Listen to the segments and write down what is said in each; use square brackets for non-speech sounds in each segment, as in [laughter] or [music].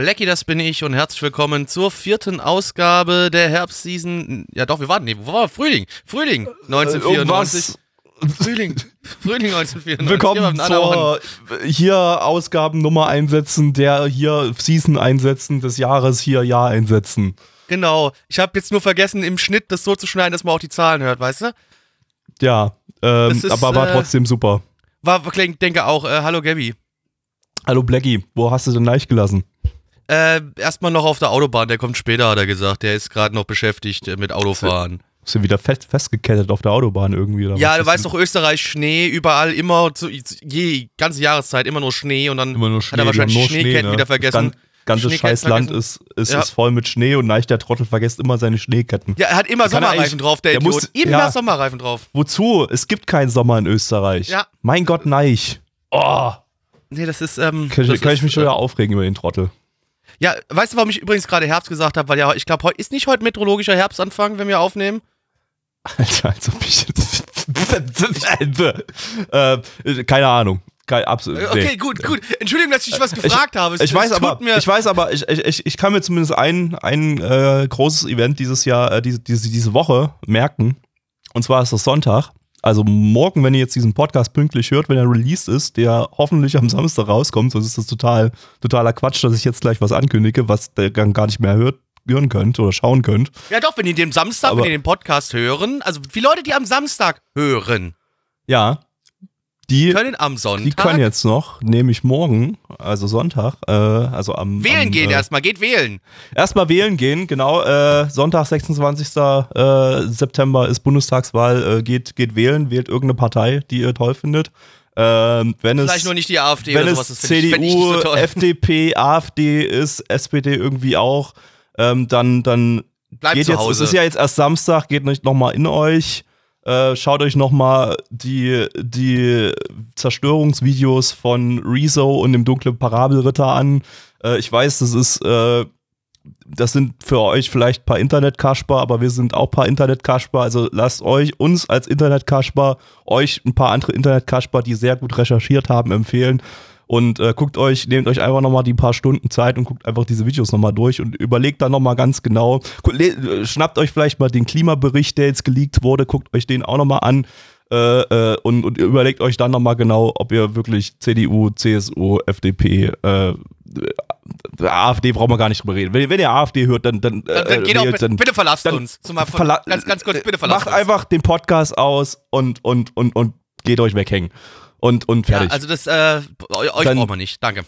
Blackie, das bin ich und herzlich willkommen zur vierten Ausgabe der Herbstseason. Ja doch, wir warten, nee, wo war Frühling? Frühling 1994. [laughs] Frühling, Frühling 1994. Willkommen zur hier Ausgabennummer einsetzen, der hier Season einsetzen, des Jahres hier Jahr einsetzen. Genau, ich habe jetzt nur vergessen, im Schnitt das so zu schneiden, dass man auch die Zahlen hört, weißt du? Ja, ähm, ist, aber war äh, trotzdem super. War, ich denke auch, äh, hallo Gabby. Hallo Blackie, wo hast du denn leicht gelassen? Äh, erstmal noch auf der Autobahn, der kommt später, hat er gesagt. Der ist gerade noch beschäftigt äh, mit Autofahren. Bist du wieder fest, festgekettet auf der Autobahn irgendwie? Oder Ja, du weißt doch, Österreich, Schnee, überall immer, zu, je, ganze Jahreszeit, immer nur Schnee und dann nur hat Schnee, er wahrscheinlich nur Schneeketten Schnee, wieder ne? vergessen. Das ganze Schneeketten scheiß Land vergessen. ist, ist, Ja. ist voll mit Schnee und Neich, der Trottel, vergesst immer seine Schneeketten. Ja, er hat immer Kann er Sommerreifen drauf, der, der Idiot. muss- immer ja. Sommerreifen drauf. Wozu? Es gibt keinen Sommer in Österreich. Ja. Mein Gott, Neich. Oh, Nee, das ist, ähm. kann, ich, kann ist, ich mich schon äh, wieder aufregen über den Trottel. Ja, weißt du, warum ich übrigens gerade Herbst gesagt habe? Weil ja, ich glaube, ist nicht heute meteorologischer Herbstanfang, wenn wir aufnehmen? Alter, als ob ich jetzt. [laughs] äh, keine Ahnung. Kein, absolut. Äh, Okay, gut, gut. Entschuldigung, dass ich was gefragt habe. Es- Ich weiß aber, ich weiß aber, ich, ich, ich kann mir zumindest ein, ein äh, großes Event dieses Jahr, äh, diese, diese, diese Woche merken. Und zwar ist das Sonntag. Also morgen, wenn ihr jetzt diesen Podcast pünktlich hört, wenn er released ist, der hoffentlich am Samstag rauskommt, sonst ist das total, totaler Quatsch, dass ich jetzt gleich was ankündige, was der gar nicht mehr hört, hören könnt oder schauen könnt. Ja, doch, wenn die den Samstag, Aber- wenn die den Podcast hören, also die Leute, die am Samstag hören, Ja. Die, können am Sonntag die können jetzt noch, nämlich morgen, also Sonntag, äh, also am. wählen am, gehen äh, erstmal, geht wählen. Erstmal wählen gehen, genau. Äh, Sonntag, 26. Äh, September ist Bundestagswahl. Äh, geht, geht wählen, wählt irgendeine Partei, die ihr toll findet. Ähm, wenn Vielleicht es, nur nicht die AfD wenn oder es sowas. Das find ich, ich CDU, so. [laughs] FDP, AfD ist, SPD irgendwie auch, ähm, dann, dann Bleibt geht zu jetzt, Hause. es ist ja jetzt erst Samstag, geht nicht nochmal in euch. Äh, schaut euch nochmal die, die Zerstörungsvideos von Rezo und dem dunklen Parabelritter an. Äh, ich weiß, das ist, äh, das sind für euch vielleicht ein paar Internetkasper, aber wir sind auch ein paar Internetkasper. Also lasst euch, uns als Internetkasper, euch ein paar andere Internetkasper, die sehr gut recherchiert haben, empfehlen. Und äh, guckt euch, nehmt euch einfach nochmal die paar Stunden Zeit und guckt einfach diese Videos nochmal durch und überlegt dann nochmal ganz genau. Äh, Schnappt euch vielleicht mal den Klimabericht, der jetzt geleakt wurde, guckt euch den auch nochmal an. Äh, äh, und, und überlegt euch dann nochmal genau, ob ihr wirklich CDU, CSU, FDP, äh, AfD brauchen wir gar nicht drüber reden. Wenn, wenn ihr AfD hört, dann, dann, Dann, dann äh, wählt, bitte, dann bitte verlasst dann uns. Zum mal von, verla- ganz, ganz kurz, bitte verlasst macht uns. einfach den Podcast aus und, und, und, und geht euch weghängen. Und, und Ja, fertig. also das, äh, eu- euch Dann- brauchen wir nicht. Danke.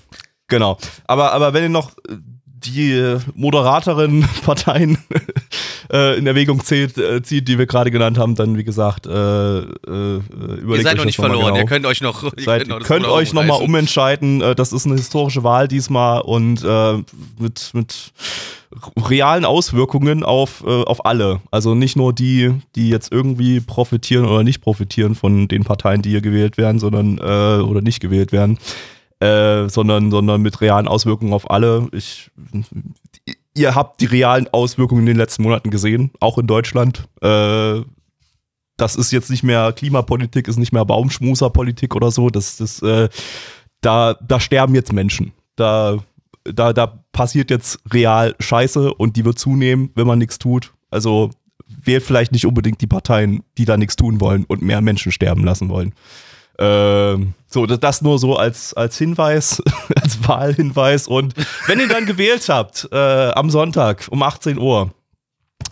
Genau. Aber, aber wenn ihr noch äh, die äh, moderateren [laughs] Parteien [laughs] äh, in Erwägung zählt, äh, zieht, die wir gerade genannt haben, dann wie gesagt, äh, äh, überlegt Ihr seid euch noch nicht verloren. Genau. Ihr könnt euch noch. Ihr Seid, könnt Ruder euch nochmal umentscheiden. Äh, Das ist eine historische Wahl diesmal und äh, mit, mit realen Auswirkungen auf, äh, auf alle. Also nicht nur die, die jetzt irgendwie profitieren oder nicht profitieren von den Parteien, die hier gewählt werden, sondern äh, oder nicht gewählt werden, äh, sondern, sondern mit realen Auswirkungen auf alle. Ich, ihr habt die realen Auswirkungen in den letzten Monaten gesehen, auch in Deutschland. Äh, das ist jetzt nicht mehr Klimapolitik, ist nicht mehr Baumschmuserpolitik oder so. Das, das, äh, da, da sterben jetzt Menschen. Da, da, da passiert jetzt real Scheiße und die wird zunehmen, wenn man nichts tut. Also wählt vielleicht nicht unbedingt die Parteien, die da nichts tun wollen und mehr Menschen sterben lassen wollen. Ähm, so, das, nur so als, als Hinweis, [laughs] als Wahlhinweis. Und wenn ihr dann gewählt habt, äh, am Sonntag um 18 Uhr,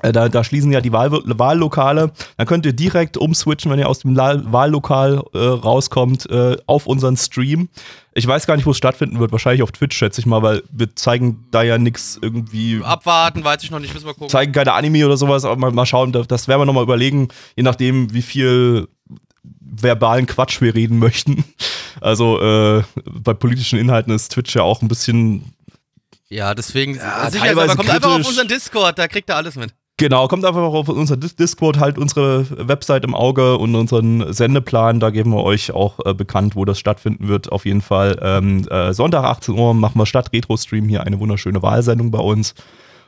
da, da schließen ja die Wahl Wahllokale. Dann könnt ihr direkt umswitchen, wenn ihr aus dem Wahllokal äh, rauskommt, äh, auf unseren Stream. Ich weiß gar nicht, wo es stattfinden wird. Wahrscheinlich auf Twitch, schätze ich mal, weil wir zeigen da ja nichts irgendwie. Abwarten, weiß ich noch nicht. Müssen wir gucken. Zeigen keine Anime oder sowas, aber mal, mal schauen, das, werden wir nochmal überlegen, je nachdem, wie viel verbalen Quatsch wir reden [laughs] möchten. Also äh, bei politischen Inhalten ist Twitch ja auch ein bisschen. Ja, deswegen. Ja, sicher, aber kommt kritisch. einfach auf unseren Discord, da kriegt er alles mit. Genau, kommt einfach auf unser Discord, halt unsere Website im Auge und unseren Sendeplan. Da geben wir euch auch äh, bekannt, wo das stattfinden wird. Auf jeden Fall ähm, äh, Sonntag 18 Uhr machen wir Stadt Retro Stream hier eine wunderschöne Wahlsendung bei uns.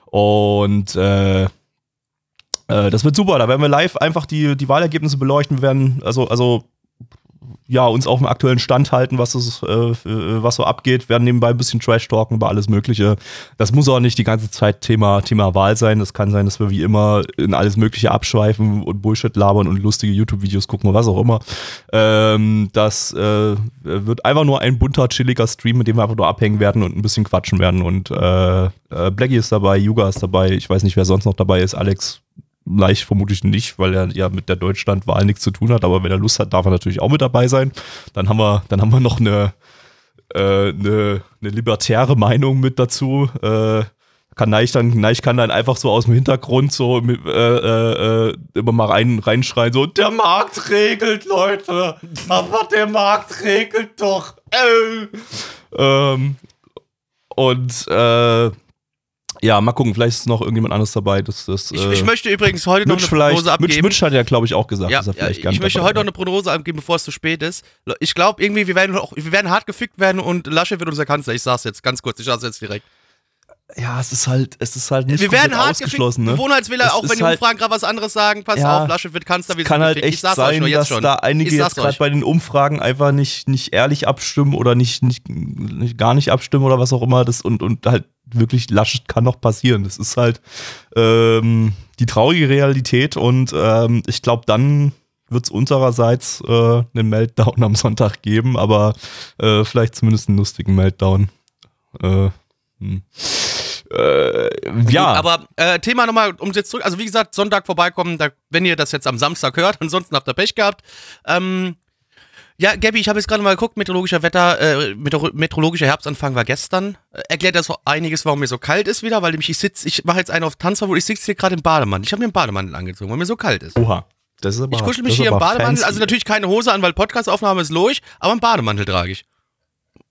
Und äh, äh, das wird super. Da werden wir live einfach die, die Wahlergebnisse beleuchten. Wir werden, also, also ja, uns auf dem aktuellen Stand halten, was, es, äh, was so abgeht, werden nebenbei ein bisschen Trash talken über alles Mögliche. Das muss auch nicht die ganze Zeit Thema, Thema Wahl sein. Das kann sein, dass wir wie immer in alles Mögliche abschweifen und Bullshit labern und lustige YouTube-Videos gucken oder was auch immer. Ähm, das äh, wird einfach nur ein bunter, chilliger Stream, mit dem wir einfach nur abhängen werden und ein bisschen quatschen werden. Und äh, äh Blackie ist dabei, Yuga ist dabei, ich weiß nicht, wer sonst noch dabei ist, Alex leicht vermutlich nicht, weil er ja mit der Deutschlandwahl nichts zu tun hat. Aber wenn er Lust hat, darf er natürlich auch mit dabei sein. Dann haben wir, dann haben wir noch eine, äh, eine, eine libertäre Meinung mit dazu. Äh, kann Neich dann, Neich kann dann einfach so aus dem Hintergrund so äh, äh, immer mal rein, reinschreien, so, der Markt regelt, Leute. Aber der Markt regelt doch. Äh. Ähm, und äh, ja, mal gucken, vielleicht ist noch irgendjemand anderes dabei. Das, das, ich, äh, ich möchte übrigens heute noch eine Prognose abgeben. Mitch, Mitch hat ja, glaube ich, auch gesagt, ja, dass er vielleicht ja, Ich möchte heute noch eine Prognose abgeben, bevor es zu spät ist. Ich glaube irgendwie, wir werden, auch, wir werden hart gefickt werden und Laschet wird unser Kanzler. Ich sag's jetzt ganz kurz, ich sag's jetzt direkt. Ja, es ist halt, es ist halt nicht Wir werden hart ausgeschlossen, ne? Gewohnheitswähler, auch wenn die halt, Umfragen gerade was anderes sagen, pass ja, auf, Laschet wird Kanzler. Es kann halt echt sein, dass schon. da einige jetzt gerade bei den Umfragen einfach nicht, nicht ehrlich abstimmen oder nicht, nicht, nicht, gar nicht abstimmen oder was auch immer. Das und, und halt wirklich Laschet kann noch passieren. Das ist halt ähm, die traurige Realität und ähm, ich glaube, dann wird es unsererseits äh, einen Meltdown am Sonntag geben, aber äh, vielleicht zumindest einen lustigen Meltdown. Äh, hm. Äh, ja. aber äh, Thema nochmal, um jetzt zurück, also wie gesagt, Sonntag vorbeikommen, da, wenn ihr das jetzt am Samstag hört, ansonsten habt ihr Pech gehabt. Ähm, ja, Gabby, ich habe jetzt gerade mal geguckt, meteorologischer Wetter, äh, meteorologischer Herbstanfang war gestern. Äh, erklärt das einiges, warum mir so kalt ist wieder, weil nämlich ich sitze, ich mache jetzt einen auf Tanzverbot, ich sitze hier gerade im Bademantel. Ich habe mir einen Bademantel angezogen, weil mir so kalt ist. Oha. Das ist aber, ich kuschel mich hier im Bademantel, fancy. also natürlich keine Hose an, weil Podcastaufnahme ist durch, aber einen Bademantel trage ich.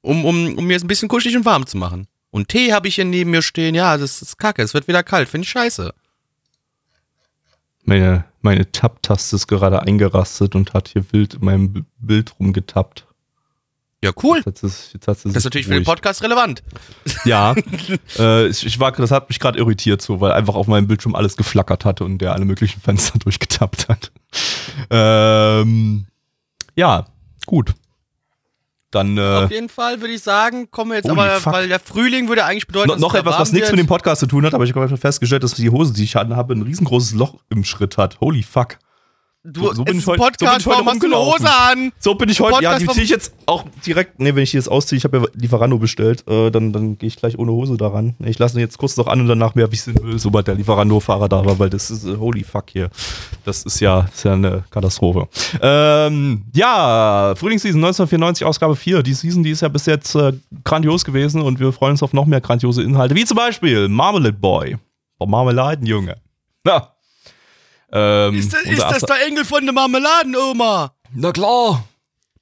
Um, um, um mir es ein bisschen kuschelig und warm zu machen. Und Tee habe ich hier neben mir stehen, ja, das ist kacke, es wird wieder kalt, finde ich scheiße. Meine, meine Tab-Taste ist gerade eingerastet und hat hier wild in meinem Bild rumgetappt. Ja, cool. Jetzt sie, jetzt das ist natürlich für den Podcast relevant. Ja, [laughs] äh, ich war, das hat mich gerade irritiert, so, weil einfach auf meinem Bildschirm alles geflackert hatte und der alle möglichen Fenster [laughs] durchgetappt hat. Ähm, ja, gut. Dann, äh, Auf jeden Fall würde ich sagen, kommen wir jetzt aber, fuck. weil der Frühling würde eigentlich bedeuten, no, noch etwas, was nichts mit dem Podcast zu tun hat, aber ich habe festgestellt, dass die Hose, die ich habe, ein riesengroßes Loch im Schritt hat. Holy fuck. Du, so, so bin ich heute, Podcast, so bin ich heute warum eine Hose an? So bin ich heute, ja, die ziehe ich jetzt auch direkt, ne, wenn ich die jetzt ausziehe, ich habe ja Lieferando bestellt, äh, dann, dann gehe ich gleich ohne Hose daran. Ich lasse ihn jetzt kurz noch an und danach mehr, wie ich will, sobald der Lieferando-Fahrer da war, weil das ist, uh, holy fuck hier. Das ist ja, ist ja eine Katastrophe. Ähm, ja, Frühlingsseason 1994, Ausgabe 4. Die Season, die ist ja bis jetzt äh, grandios gewesen und wir freuen uns auf noch mehr grandiose Inhalte, wie zum Beispiel Marmalade Boy. Marmeladenjunge. Ja. Ähm, ist das, ist das der Engel von der Marmeladenoma? Na klar.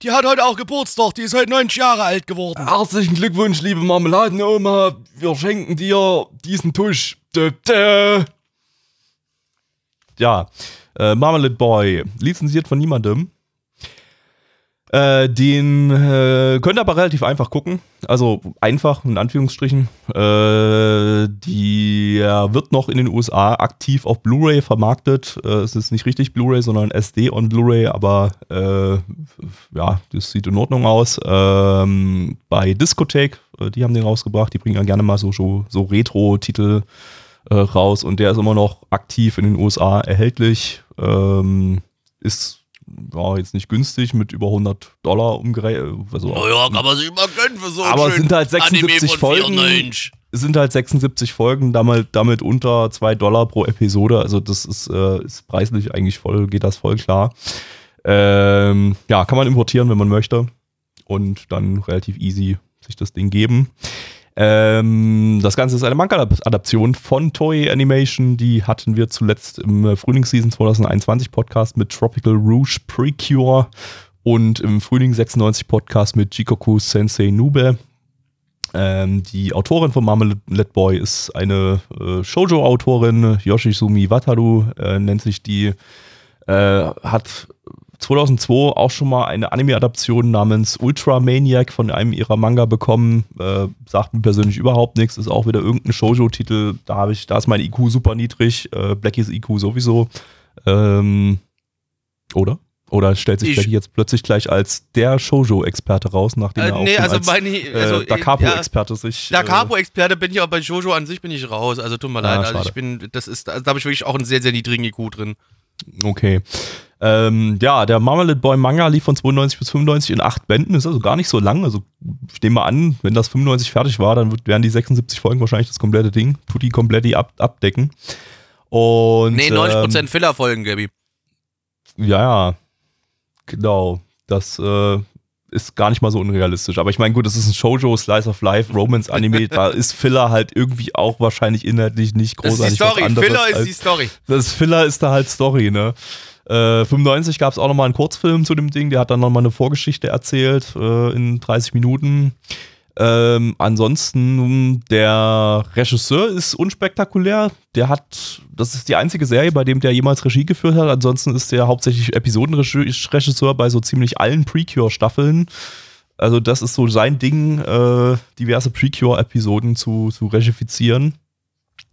Die hat heute auch Geburtstag, die ist heute 90 Jahre alt geworden. Herzlichen Glückwunsch, liebe Marmeladenoma. Wir schenken dir diesen Tusch. Dö, dö. Ja, äh, Marmalade Boy, lizenziert von niemandem. Äh, den äh, könnt ihr aber relativ einfach gucken. Also einfach, in Anführungsstrichen. Äh, die wird noch in den USA aktiv auf Blu-ray vermarktet. Äh, es ist nicht richtig Blu-ray, sondern SD on Blu-ray, aber äh, ja, das sieht in Ordnung aus. Ähm, bei Discotheque, äh, die haben den rausgebracht, die bringen ja gerne mal so, so, so Retro-Titel raus und der ist immer noch aktiv in den USA erhältlich. Ähm, ist war jetzt nicht günstig mit über 100 Dollar umgerechnet. Also naja, kann man sich mal gönnen für so Aber es sind halt 76 Folgen. 94. Es sind halt 76 Folgen, damit, damit unter 2 Dollar pro Episode. Also das ist, äh, ist preislich eigentlich voll, geht das voll klar. Ähm, ja, kann man importieren, wenn man möchte. Und dann relativ easy sich das Ding geben. Ähm, das Ganze ist eine Manga-Adaption von Toei Animation. Die hatten wir zuletzt im äh, Frühlingsseason 2021 Podcast mit Tropical Rouge Precure. Und im Frühling 96 Podcast mit Jikoku Sensei Nube. Ähm, die Autorin von Marmalade Boy ist eine äh, Shoujo-Autorin, Yoshizumi Wataru äh, nennt sich die, äh, hat 2002 auch schon mal eine Anime-Adaption namens Ultra Maniac von einem ihrer Manga bekommen. Äh, sagt mir persönlich überhaupt nichts. Ist auch wieder irgendein Shoujo-Titel. Da habe ich, da ist mein IQ super niedrig. Äh, Blackies IQ sowieso. Ähm, oder? Oder stellt sich Blackie jetzt plötzlich gleich als der Shoujo-Experte raus, nachdem äh, er auch nee, also als meine, also, äh, Da Capo-Experte ja, sich. Da Capo-Experte bin ich, aber bei Shoujo an sich bin ich raus. Also tut mir ah, leid. Also ich bin, das ist, also, da habe ich wirklich auch einen sehr, sehr niedrigen IQ drin. Okay. Ähm, ja, der Marmalade Boy Manga lief von 92 bis 95 in acht Bänden, ist also gar nicht so lang. Also ich nehme mal an, wenn das 95 fertig war, dann wären die 76 Folgen wahrscheinlich das komplette Ding, tut die komplett ab abdecken. Und, nee, 90% ähm, Filler-Folgen, Gabi. Ja, ja, genau. Das äh, ist gar nicht mal so unrealistisch. Aber ich meine, gut, das ist ein Shoujo, Slice of Life, Romance-Anime. da ist Filler halt irgendwie auch wahrscheinlich inhaltlich nicht großartig. Das ist die Story. Filler ist die Story. Das Filler ist da halt Story, ne? Äh, 95 gab es auch nochmal einen Kurzfilm zu dem Ding, der hat dann nochmal eine Vorgeschichte erzählt äh, in 30 Minuten. Ähm, ansonsten, der Regisseur ist unspektakulär. Der hat, das ist die einzige Serie, bei dem der jemals Regie geführt hat. Ansonsten ist der hauptsächlich Episodenregisseur bei so ziemlich allen Precure-Staffeln. Also, das ist so sein Ding, äh, diverse Precure-Episoden zu, zu regifizieren.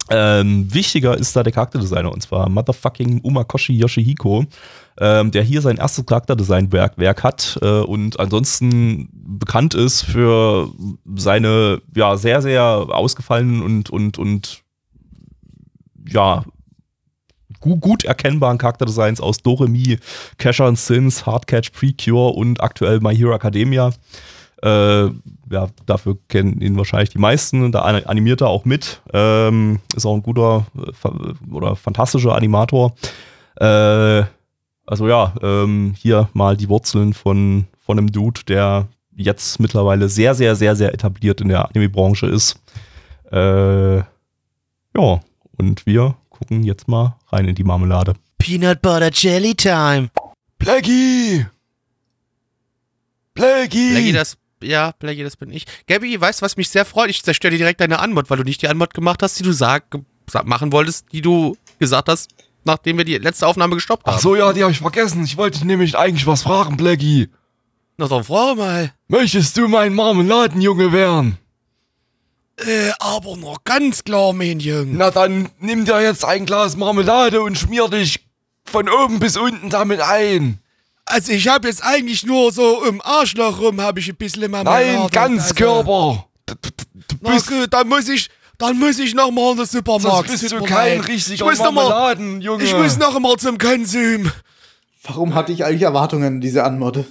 Ähm, wichtiger ist da der Charakterdesigner und zwar Motherfucking Umakoshi Yoshihiko, ähm, der hier sein erstes Charakterdesign-Werk Werk hat äh, und ansonsten bekannt ist für seine ja sehr, sehr ausgefallenen und, und, und ja gut, gut erkennbaren Charakterdesigns aus Doremi, Cash and Sins, Hardcatch, Precure und aktuell My Hero Academia. Äh, ja, dafür kennen ihn wahrscheinlich die meisten. Da animiert er auch mit. Ähm, ist auch ein guter äh, oder fantastischer Animator. Äh, also ja, ähm, hier mal die Wurzeln von, von einem Dude, der jetzt mittlerweile sehr, sehr, sehr, sehr etabliert in der Anime-Branche ist. Äh, ja, und wir gucken jetzt mal rein in die Marmelade. Peanut Butter Jelly Time. Blackie! Blackie! Blackie, das ja, Blackie, das bin ich. Gabby, weißt du, was mich sehr freut? Ich zerstöre dir direkt deine Anmod, weil du nicht die Anmod gemacht hast, die du sag, machen wolltest, die du gesagt hast, nachdem wir die letzte Aufnahme gestoppt haben. Ach so, ja, die habe ich vergessen. Ich wollte nämlich eigentlich was fragen, Blackie. Na dann frage mal. Möchtest du mein Marmeladenjunge werden? Äh, aber noch ganz klar, mein Junge. Na dann nimm dir jetzt ein Glas Marmelade und schmier dich von oben bis unten damit ein. Also ich habe jetzt eigentlich nur so im Arschloch rum habe ich ein bisschen Marmelade. Nein, ganz also, Körper. Na gut, dann muss ich, dann muss ich noch mal in den Supermarkt. Sonst bist du kein richtiger Marmeladenjunge. Ich muss noch mal zum Konsum. Warum hatte ich eigentlich Erwartungen an diese Anmodde?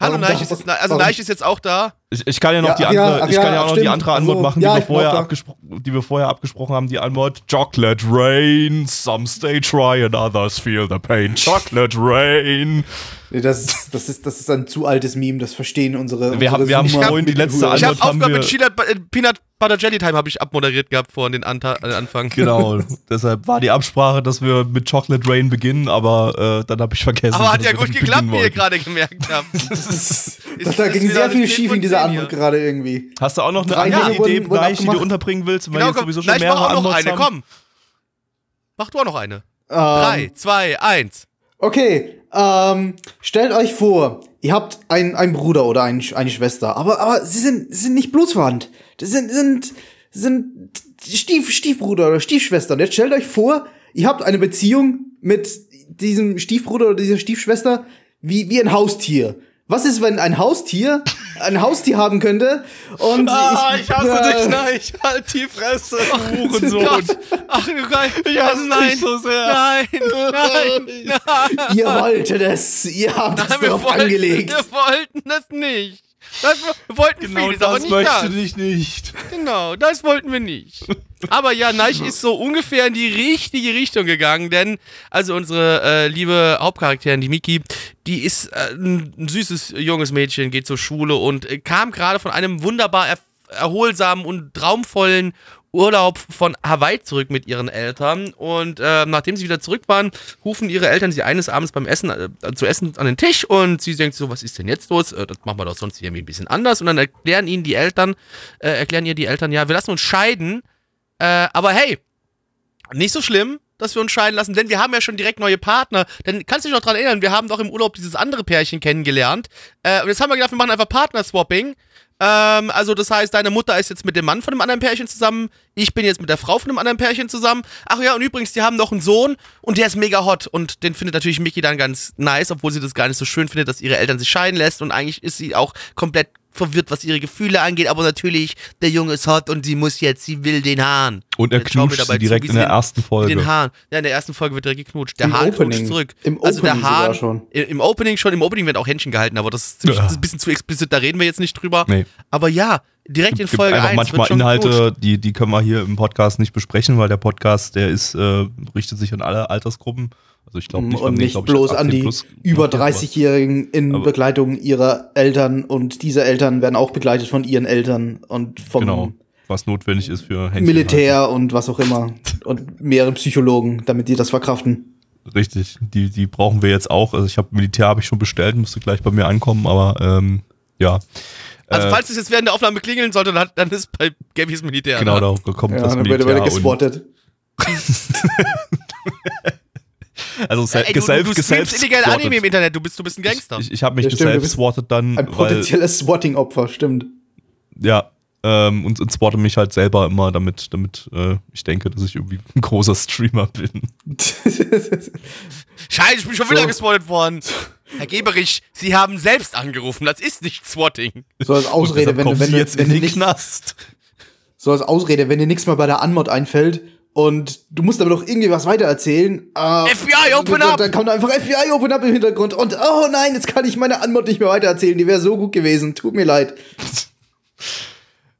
Hallo Neich ist jetzt, also Neich ist jetzt auch da. Ich, ich kann ja noch ja, die andere, ja, ich kann ja auch noch die andere Antwort also, machen, die, wir vorher die wir vorher abgesprochen haben. Die Antwort Chocolate Rain, some stay try and others feel the pain. Chocolate Rain. Nee, das, ist, das, ist, das ist ein zu altes Meme, das verstehen unsere. Wir, haben, wir haben vorhin die letzte Antwort. Ich habe Aufgabe mit Peanut, äh, Peanut Butter Jelly Time habe ich abmoderiert gehabt vor den Anta äh, Anfang. Genau, [laughs] deshalb war die Absprache, dass wir mit Chocolate Rain beginnen, aber äh, dann habe ich vergessen. Aber hat ja gut geklappt, wie ihr gerade gemerkt habt. [laughs] ist, da ging sehr viel schief in dieser Antwort gerade irgendwie. Hast du auch noch eine andere Idee, Bleich, die du unterbringen willst? Weil genau, jetzt sowieso schon mehrere mach auch noch eine, haben? komm. Mach du auch noch eine. Um, Drei, zwei, eins. Okay, ähm, stellt euch vor, ihr habt einen, einen Bruder oder ein, eine Schwester, aber, aber sie sind, sind nicht blutsverwandt. Das sind, sind, sind Stief, Stiefbruder oder Stiefschwester. Und jetzt stellt euch vor, ihr habt eine Beziehung mit diesem Stiefbruder oder dieser Stiefschwester wie, wie ein Haustier. Was ist, wenn ein Haustier ein Haustier haben könnte? Und ah, ich, ich hasse äh, dich, nein, ich halt die Fresse, du Hurensohn. Ach, ich hasse nein, dich so sehr. Nein, nein, nein. Ihr wolltet es, ihr habt nein, es darauf wollten, angelegt. Wir wollten es nicht. Das, wollten genau vieles, das aber nicht möchte das. ich nicht. Genau, das wollten wir nicht. Aber ja, Neich ist so ungefähr in die richtige Richtung gegangen, denn also unsere äh, liebe Hauptcharakterin, die Miki, die ist äh, ein, ein, süßes junges Mädchen, geht zur Schule und äh, kam gerade von einem wunderbar er erholsamen und traumvollen Urlaub von Hawaii zurück mit ihren Eltern und äh, nachdem sie wieder zurück waren, rufen ihre Eltern sie eines Abends beim Essen äh, zu essen an den Tisch und sie denkt so, was ist denn jetzt los? Äh, das machen wir doch sonst hier ein bisschen anders und dann erklären ihnen die Eltern, äh, erklären ihr die Eltern, ja, wir lassen uns scheiden, äh, aber hey, nicht so schlimm, dass wir uns scheiden lassen, denn wir haben ja schon direkt neue Partner. Denn kannst du dich noch daran erinnern, wir haben doch im Urlaub dieses andere Pärchen kennengelernt. Äh, und jetzt haben wir gedacht, wir machen einfach Partnerswapping. Ähm, also das heißt, deine Mutter ist jetzt mit dem Mann von einem anderen Pärchen zusammen, ich bin jetzt mit der Frau von einem anderen Pärchen zusammen. Ach ja, und übrigens, die haben noch einen Sohn und der ist mega hot. Und den findet natürlich Mickey dann ganz nice, obwohl sie das gar nicht so schön findet, dass ihre Eltern sich scheiden lässt. Und eigentlich ist sie auch komplett verwirrt, was ihre Gefühle angeht, aber natürlich, der Junge ist hot und sie muss jetzt, sie will den Hahn. Und er knutscht sie direkt zu, in der ersten Folge. Den Hahn. Ja, in der ersten Folge wird direkt geknutscht. Der Im Hahn Opening. knutscht zurück. Im also Opening der Hahn, schon. Im Opening schon, im Opening wird auch Händchen gehalten, aber das ist, ziemlich, Ja. das ist ein bisschen zu explizit, da reden wir jetzt nicht drüber. Nee. Aber ja, direkt in Es gibt Folge einfach 1 manchmal Inhalte, geknutscht. die, die können wir hier im Podcast nicht besprechen, weil der Podcast, der ist, äh, richtet sich an alle Altersgruppen. Also ich glaube nicht, und nicht glaub ich, bloß 18 an die über markiert, aber- 30-Jährigen in aber- Begleitung ihrer Eltern und diese Eltern werden auch begleitet von ihren Eltern und vom Genau, was notwendig ist für Händchen Militär und was auch immer [laughs] und mehreren Psychologen, damit die das verkraften. Richtig, die, die brauchen wir jetzt auch. Also ich habe Militär habe ich schon bestellt, müsste gleich bei mir ankommen, aber ähm, ja. Also Äh, falls es jetzt während der Aufnahme klingeln sollte, dann, dann ist bei Gabys Militär. genau, da. da kommt Ja, das dann wird Militär. er und, gespottet. [laughs] [laughs] also sel Ey, du, geself, du, du illegal. Anime im Internet, du bist, du bist ein Gangster. Ich, ich habe mich Ja, du geself-swattet dann, Ein potenzielles Swatting-Opfer, stimmt. ja, ähm, und, und swatte mich halt selber immer, damit, damit äh, ich denke, dass ich irgendwie ein großer Streamer bin. [laughs] Scheiße, ich bin schon wieder So. gespottet worden. Herr Geberich, Sie haben selbst angerufen, das ist nicht Swatting. So als Ausrede, wenn, du- kommen wenn, Sie du- jetzt wenn den nicht, Knast. so als Ausrede, wenn dir nichts mehr bei der Anmod einfällt und du musst aber noch irgendwie was weitererzählen. Äh, FBI, open dann, up! Dann kommt einfach FBI, open up im Hintergrund und oh nein, jetzt kann ich meine Anmod nicht mehr weitererzählen. Die wäre so gut gewesen. Tut mir leid. [laughs]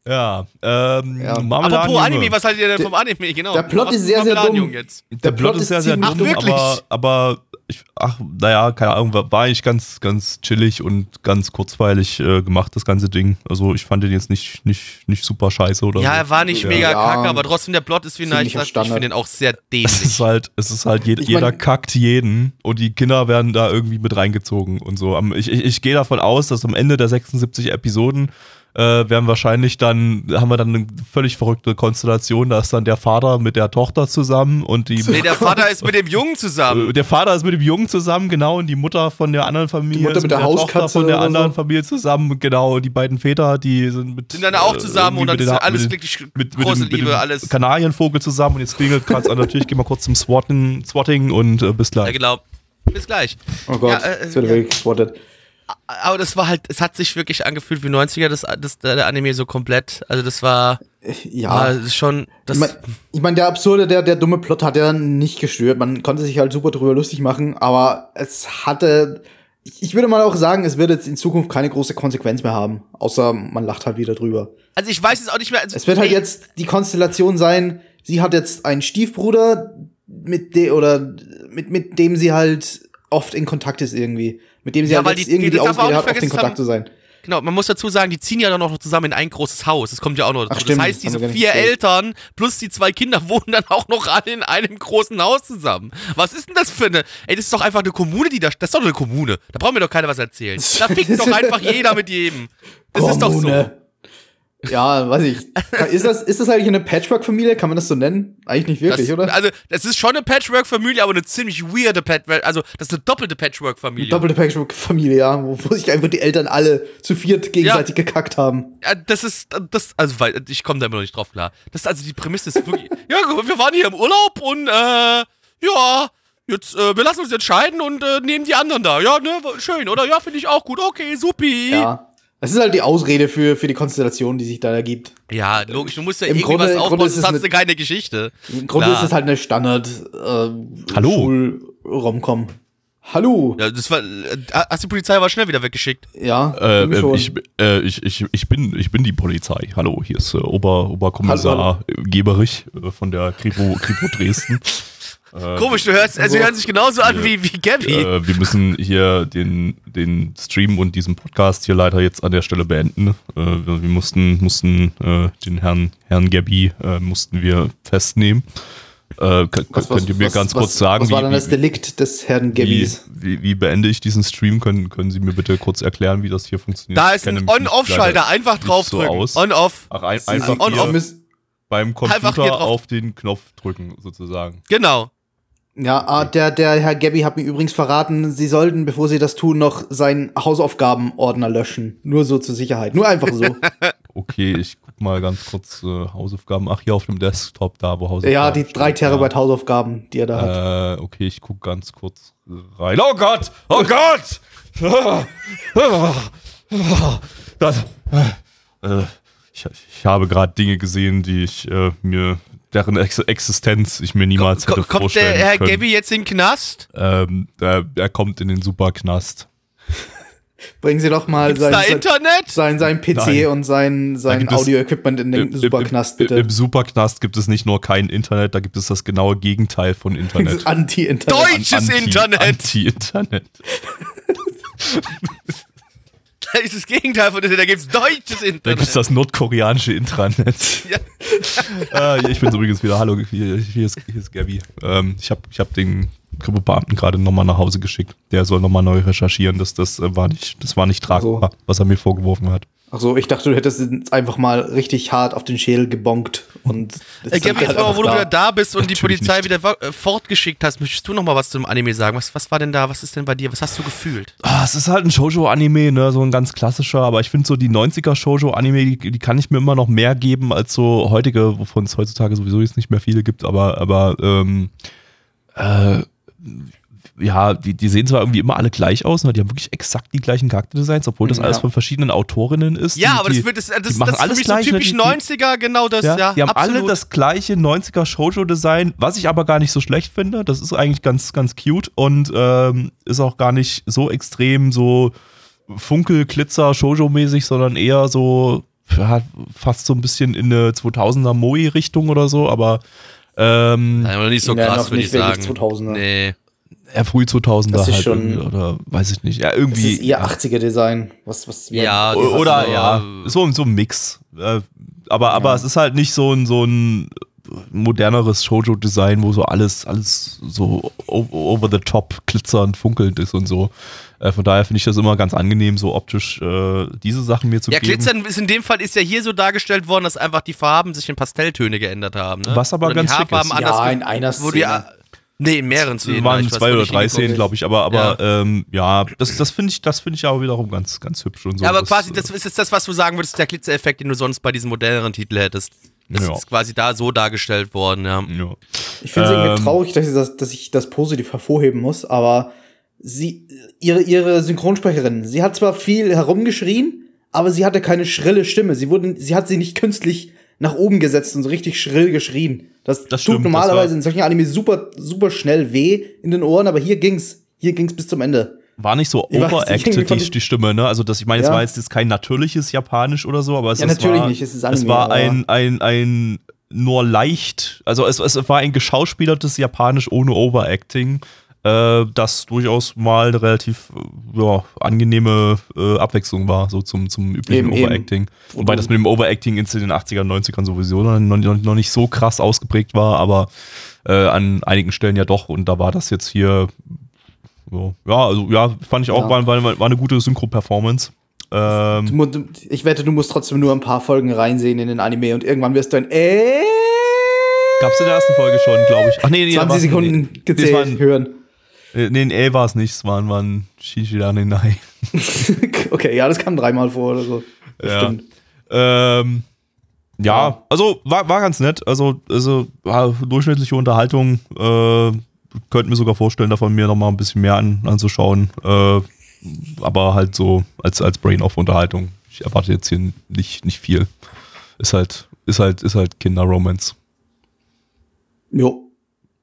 Ja, ähm, Ja. Apropos Anime, was haltet ihr denn vom Anime? Genau. der Plot ist sehr, sehr dumm. Jetzt? Der, Der Plot, ist sehr, sehr ziemlich dumm, aber, aber ich, ach, naja, keine Ahnung, war, war eigentlich ganz, ganz chillig und ganz kurzweilig äh, gemacht, das ganze Ding. Also ich fand den jetzt nicht, nicht, nicht super scheiße oder Ja, so. er war nicht Ja. mega Ja. kacke, aber trotzdem der Plot ist wie nice. Ziemlicher Ich Standard. finde den auch sehr Es ist dämlich. halt, es ist halt, Ich mein- jeder kackt jeden und die Kinder werden da irgendwie mit reingezogen und so. Ich, ich, ich gehe davon aus, dass am Ende der 76 Episoden äh, werden wahrscheinlich dann, haben wir dann eine völlig verrückte Konstellation, da ist dann der Vater mit der Tochter zusammen und die nee, der Vater ist [laughs] mit dem Jungen zusammen. Äh, Der Vater ist mit dem Jungen zusammen, genau, und die Mutter von der anderen Familie Die Mutter ist mit der Tochter Hauskatze von der anderen so. Familie zusammen, genau. Und die beiden Väter, die sind mit Sind dann auch äh, zusammen und dann ist mit alles mit, glücklich, mit, mit, große dem, mit Liebe, dem alles. Kanarienvogel zusammen. Und jetzt klingelt gerade an. Natürlich gehen wir kurz zum Swatting, Swatting und äh, bis Ja, gleich. genau. Bis gleich. Oh Gott, Ja, äh, jetzt wird er ja. wirklich gespottet. Aber das war halt, es hat sich wirklich angefühlt wie 90er, das, das, der Anime so komplett. Also das war, Ja. ist schon, das, Ich meine, ich mein, der absurde, der, der dumme Plot hat ja nicht gestört. Man konnte sich halt super drüber lustig machen, aber es hatte. Ich ich würde mal auch sagen, es wird jetzt in Zukunft keine große Konsequenz mehr haben. Außer man lacht halt wieder drüber. also ich weiß jetzt auch nicht mehr. Also, Es wird halt jetzt die Konstellation sein, sie hat jetzt einen Stiefbruder, mit de oder mit, mit dem sie halt oft in Kontakt ist irgendwie. Mit dem sie Ja, halt weil jetzt die- irgendwie die- die auch Ausrede hat, in vergessen Kontakt zu sein. Genau, man muss dazu sagen, die ziehen ja dann noch zusammen in ein großes Haus. Das kommt ja auch noch dazu. Ach, stimmt, das heißt, haben diese wir vier. Eltern plus die zwei Kinder [laughs] wohnen dann auch noch alle in einem großen Haus zusammen. Was ist denn das für eine. Ey, das ist doch einfach eine Kommune, die da. Das ist doch eine Kommune. Da braucht mir doch keiner was erzählen. Da fickt doch [laughs] einfach jeder mit jedem. Das ist doch so. Ja, weiß ich. Ist das, ist das eigentlich eine Patchwork-Familie? Kann man das so nennen? Eigentlich nicht wirklich, das, oder? Also, das ist schon eine Patchwork-Familie, aber eine ziemlich weirde Patchwork. Also, das ist eine doppelte Patchwork-Familie. Doppelte Patchwork-Familie, ja, wo, wo sich einfach die Eltern alle zu viert gegenseitig gekackt haben. Ja, das ist, das, also, weil, ich komme da immer noch nicht drauf klar. Das ist also, die Prämisse ist wirklich, [laughs] ja, wir waren hier im Urlaub und, äh, ja, jetzt, äh, wir lassen uns entscheiden und äh, nehmen die anderen da. Ja, ne, schön, oder? Ja, finde ich auch gut. Okay, supi. Ja. Das ist halt die Ausrede für, für die Konstellation, die sich da ergibt. Ja, logisch, du musst ja Im irgendwie Grunde- aufbauen, sonst es hast du eine- keine Geschichte. Im Grunde Klar. ist es halt eine Standard äh, Hallo. Schul-Romcom. Hallo. Ja, das war, äh, hast die Polizei aber schnell wieder weggeschickt. Ja, Äh, äh, ich, äh, ich, ich, ich, bin, ich bin die Polizei. Hallo, hier ist äh, Ober, Oberkommissar Hallo, äh, Geberich äh, von der Kripo, Kripo Dresden. [laughs] Äh, Komisch, du hörst, also, sie hören sich genauso an wie, wie Gabby. Äh, wir müssen hier den, den Stream und diesen Podcast hier leider jetzt an der Stelle beenden. Äh, wir, wir, mussten, mussten äh, den Herrn, Herrn Gabby äh, mussten wir festnehmen. Äh, könnt, was, könnt ihr mir was, ganz was, kurz sagen, was war dann das Delikt des Herrn Gabbys? Wie, wie, wie, beende ich diesen Stream? Können, können Sie mir bitte kurz erklären, wie das hier funktioniert? Da ist ein On-Off-Schalter, einfach draufdrücken. So On-Off. Ach, ein, einfach on beim Computer auf den Knopf drücken, sozusagen. Genau. Ja, ah, der, der Herr Gabby hat mir übrigens verraten, Sie sollten, bevor Sie das tun, noch seinen Hausaufgabenordner löschen. Nur so zur Sicherheit. Nur einfach so. [laughs] okay, ich guck mal ganz kurz äh, Hausaufgaben. Ach, hier auf dem Desktop da, wo Hausaufgaben Ja, die drei Terabyte. Hausaufgaben, die er da hat. Äh, okay, ich guck ganz kurz rein. Oh Gott! Oh Gott! [laughs] Das, äh, ich, ich habe gerade Dinge gesehen, die ich äh, mir deren Ex Existenz ich mir niemals Ko hätte kommt vorstellen Kommt der Herr. Gabby jetzt in den Knast? Ähm, er, er kommt in den Superknast. Bringen Sie doch mal sein, sein, sein PC Nein. und sein, sein Audio-Equipment in den im, Superknast, bitte. Im, Im Superknast gibt es nicht nur kein Internet, da gibt es das genaue Gegenteil von Internet. [laughs] Anti-Internet. Deutsches Anti, Internet! Anti-Internet. [laughs] [laughs] Da ist das Gegenteil von Internet, da gibt es deutsches Internet. Da gibt es das nordkoreanische Intranet. [laughs] Ja. [laughs] äh, ich bin übrigens wieder, hallo, hier, hier, ist, hier ist Gabby. Ähm, ich habe ich hab den Grippebeamten gerade nochmal nach Hause geschickt. Der soll nochmal neu recherchieren. Das, das, äh, war nicht, das war nicht tragbar, so. was er mir vorgeworfen hat. Ach so, ich dachte, du hättest einfach mal richtig hart auf den Schädel gebonkt und. Äh, Gabby, halt wo da. du wieder da bist und Natürlich die Polizei nicht. wieder äh, fortgeschickt hast, möchtest du noch mal was zum Anime sagen? Was, was war denn da? Was ist denn bei dir? Was hast du gefühlt? Ah, es ist halt ein Shoujo-Anime, ne, so ein ganz klassischer, aber ich finde so die 90er Shoujo-Anime, die, die, kann ich mir immer noch mehr geben als so heutige, wovon es heutzutage sowieso jetzt nicht mehr viele gibt, aber, aber ähm, äh, ja, die, die sehen zwar irgendwie immer alle gleich aus, ne? die haben wirklich exakt die gleichen Charakterdesigns, obwohl das ja. alles von verschiedenen Autorinnen ist. Ja, die, aber das, wird, das, das, machen das alles ist für mich gleich, so typisch ne? 90er, genau das, ja. ja die haben absolut. alle das gleiche 90er Shoujo-Design, was ich aber gar nicht so schlecht finde. Das ist eigentlich ganz, ganz cute und ähm, ist auch gar nicht so extrem so Funkel, Glitzer, Shoujo-mäßig, sondern eher so ja, fast so ein bisschen in eine 2000er Moe-Richtung oder so, aber ähm, Nein, aber nicht so krass, würde ich sagen. 2000er. Nee eher früh 2000er das ist halt schon, oder weiß ich nicht. Ja, irgendwie. Das ist eher 80er Design. Was, was ja, oder, oder ja, so, so ein Mix. Äh, aber, aber ja. es ist halt nicht so ein, so ein moderneres Shoujo-Design, wo so alles, alles so over the top glitzernd, funkelnd ist und so. Äh, von daher finde ich das immer ganz angenehm, so optisch äh, diese Sachen mir zu ja, geben. Ja, glitzern ist in dem Fall ist ja hier so dargestellt worden, dass einfach die Farben sich in Pastelltöne geändert haben. Ne? Was aber oder ganz schick ist. Ja, in einer Szene. Wo die, Nee, in mehreren Szenen. Waren zwei oder drei Szenen, glaube ich, aber, aber ja, ähm, ja das, das finde ich, find ich aber wiederum ganz, ganz hübsch und so. Ja, aber das, quasi, das ist das, was du sagen würdest, der Glitzereffekt, den du sonst bei diesem moderneren Titel hättest. Das ja. ist quasi da so dargestellt worden, ja. ja. Ich finde es ähm, irgendwie traurig, dass ich, das, dass ich das positiv hervorheben muss, aber sie, ihre, ihre Synchronsprecherin, sie hat zwar viel herumgeschrien, aber sie hatte keine schrille Stimme. Sie, wurden, sie hat sie nicht künstlich nach oben gesetzt und so richtig schrill geschrien. Das, das tut stimmt, normalerweise in solchen Anime super, super schnell weh in den Ohren, aber hier ging's. Hier ging's bis zum Ende. War nicht so overacted, die, die Stimme, ne? Also, das, ich meine, es ja. war jetzt kein natürliches Japanisch oder so, aber es, ja, es natürlich war, nicht. Es, ist Anime, es war ein, ein, ein nur leicht, also es, es war ein geschauspielertes Japanisch ohne Overacting äh, das durchaus mal eine relativ äh, ja, angenehme äh, Abwechslung war, so zum, zum üblichen eben, Overacting. Eben. Wobei das mit dem Overacting in den 80er, 90ern sowieso noch, noch nicht so krass ausgeprägt war, aber äh, an einigen Stellen ja doch. Und da war das jetzt hier, so, ja, also ja, fand ich auch, ja. war, war, war eine gute Synchro-Performance. Ähm, ich wette, du musst trotzdem nur ein paar Folgen reinsehen in den Anime und irgendwann wirst du ein äh Gab's in der ersten Folge schon, glaube ich. Ach nee, nee 20 Sekunden nee, gezählt, nee, hören. Äh, nee, ein L war es nicht, es waren, waren Shishirane Nai. [laughs] okay, ja, das kam dreimal vor oder so. Ja. Ähm, ja, also war, war ganz nett. Also, also durchschnittliche Unterhaltung. Äh, könnte mir sogar vorstellen, davon mir nochmal ein bisschen mehr an, anzuschauen. Äh, aber halt so als, als Brain-Off-Unterhaltung. Ich erwarte jetzt hier nicht, nicht viel. Ist halt, ist halt, ist halt Kinder-Romance. Jo.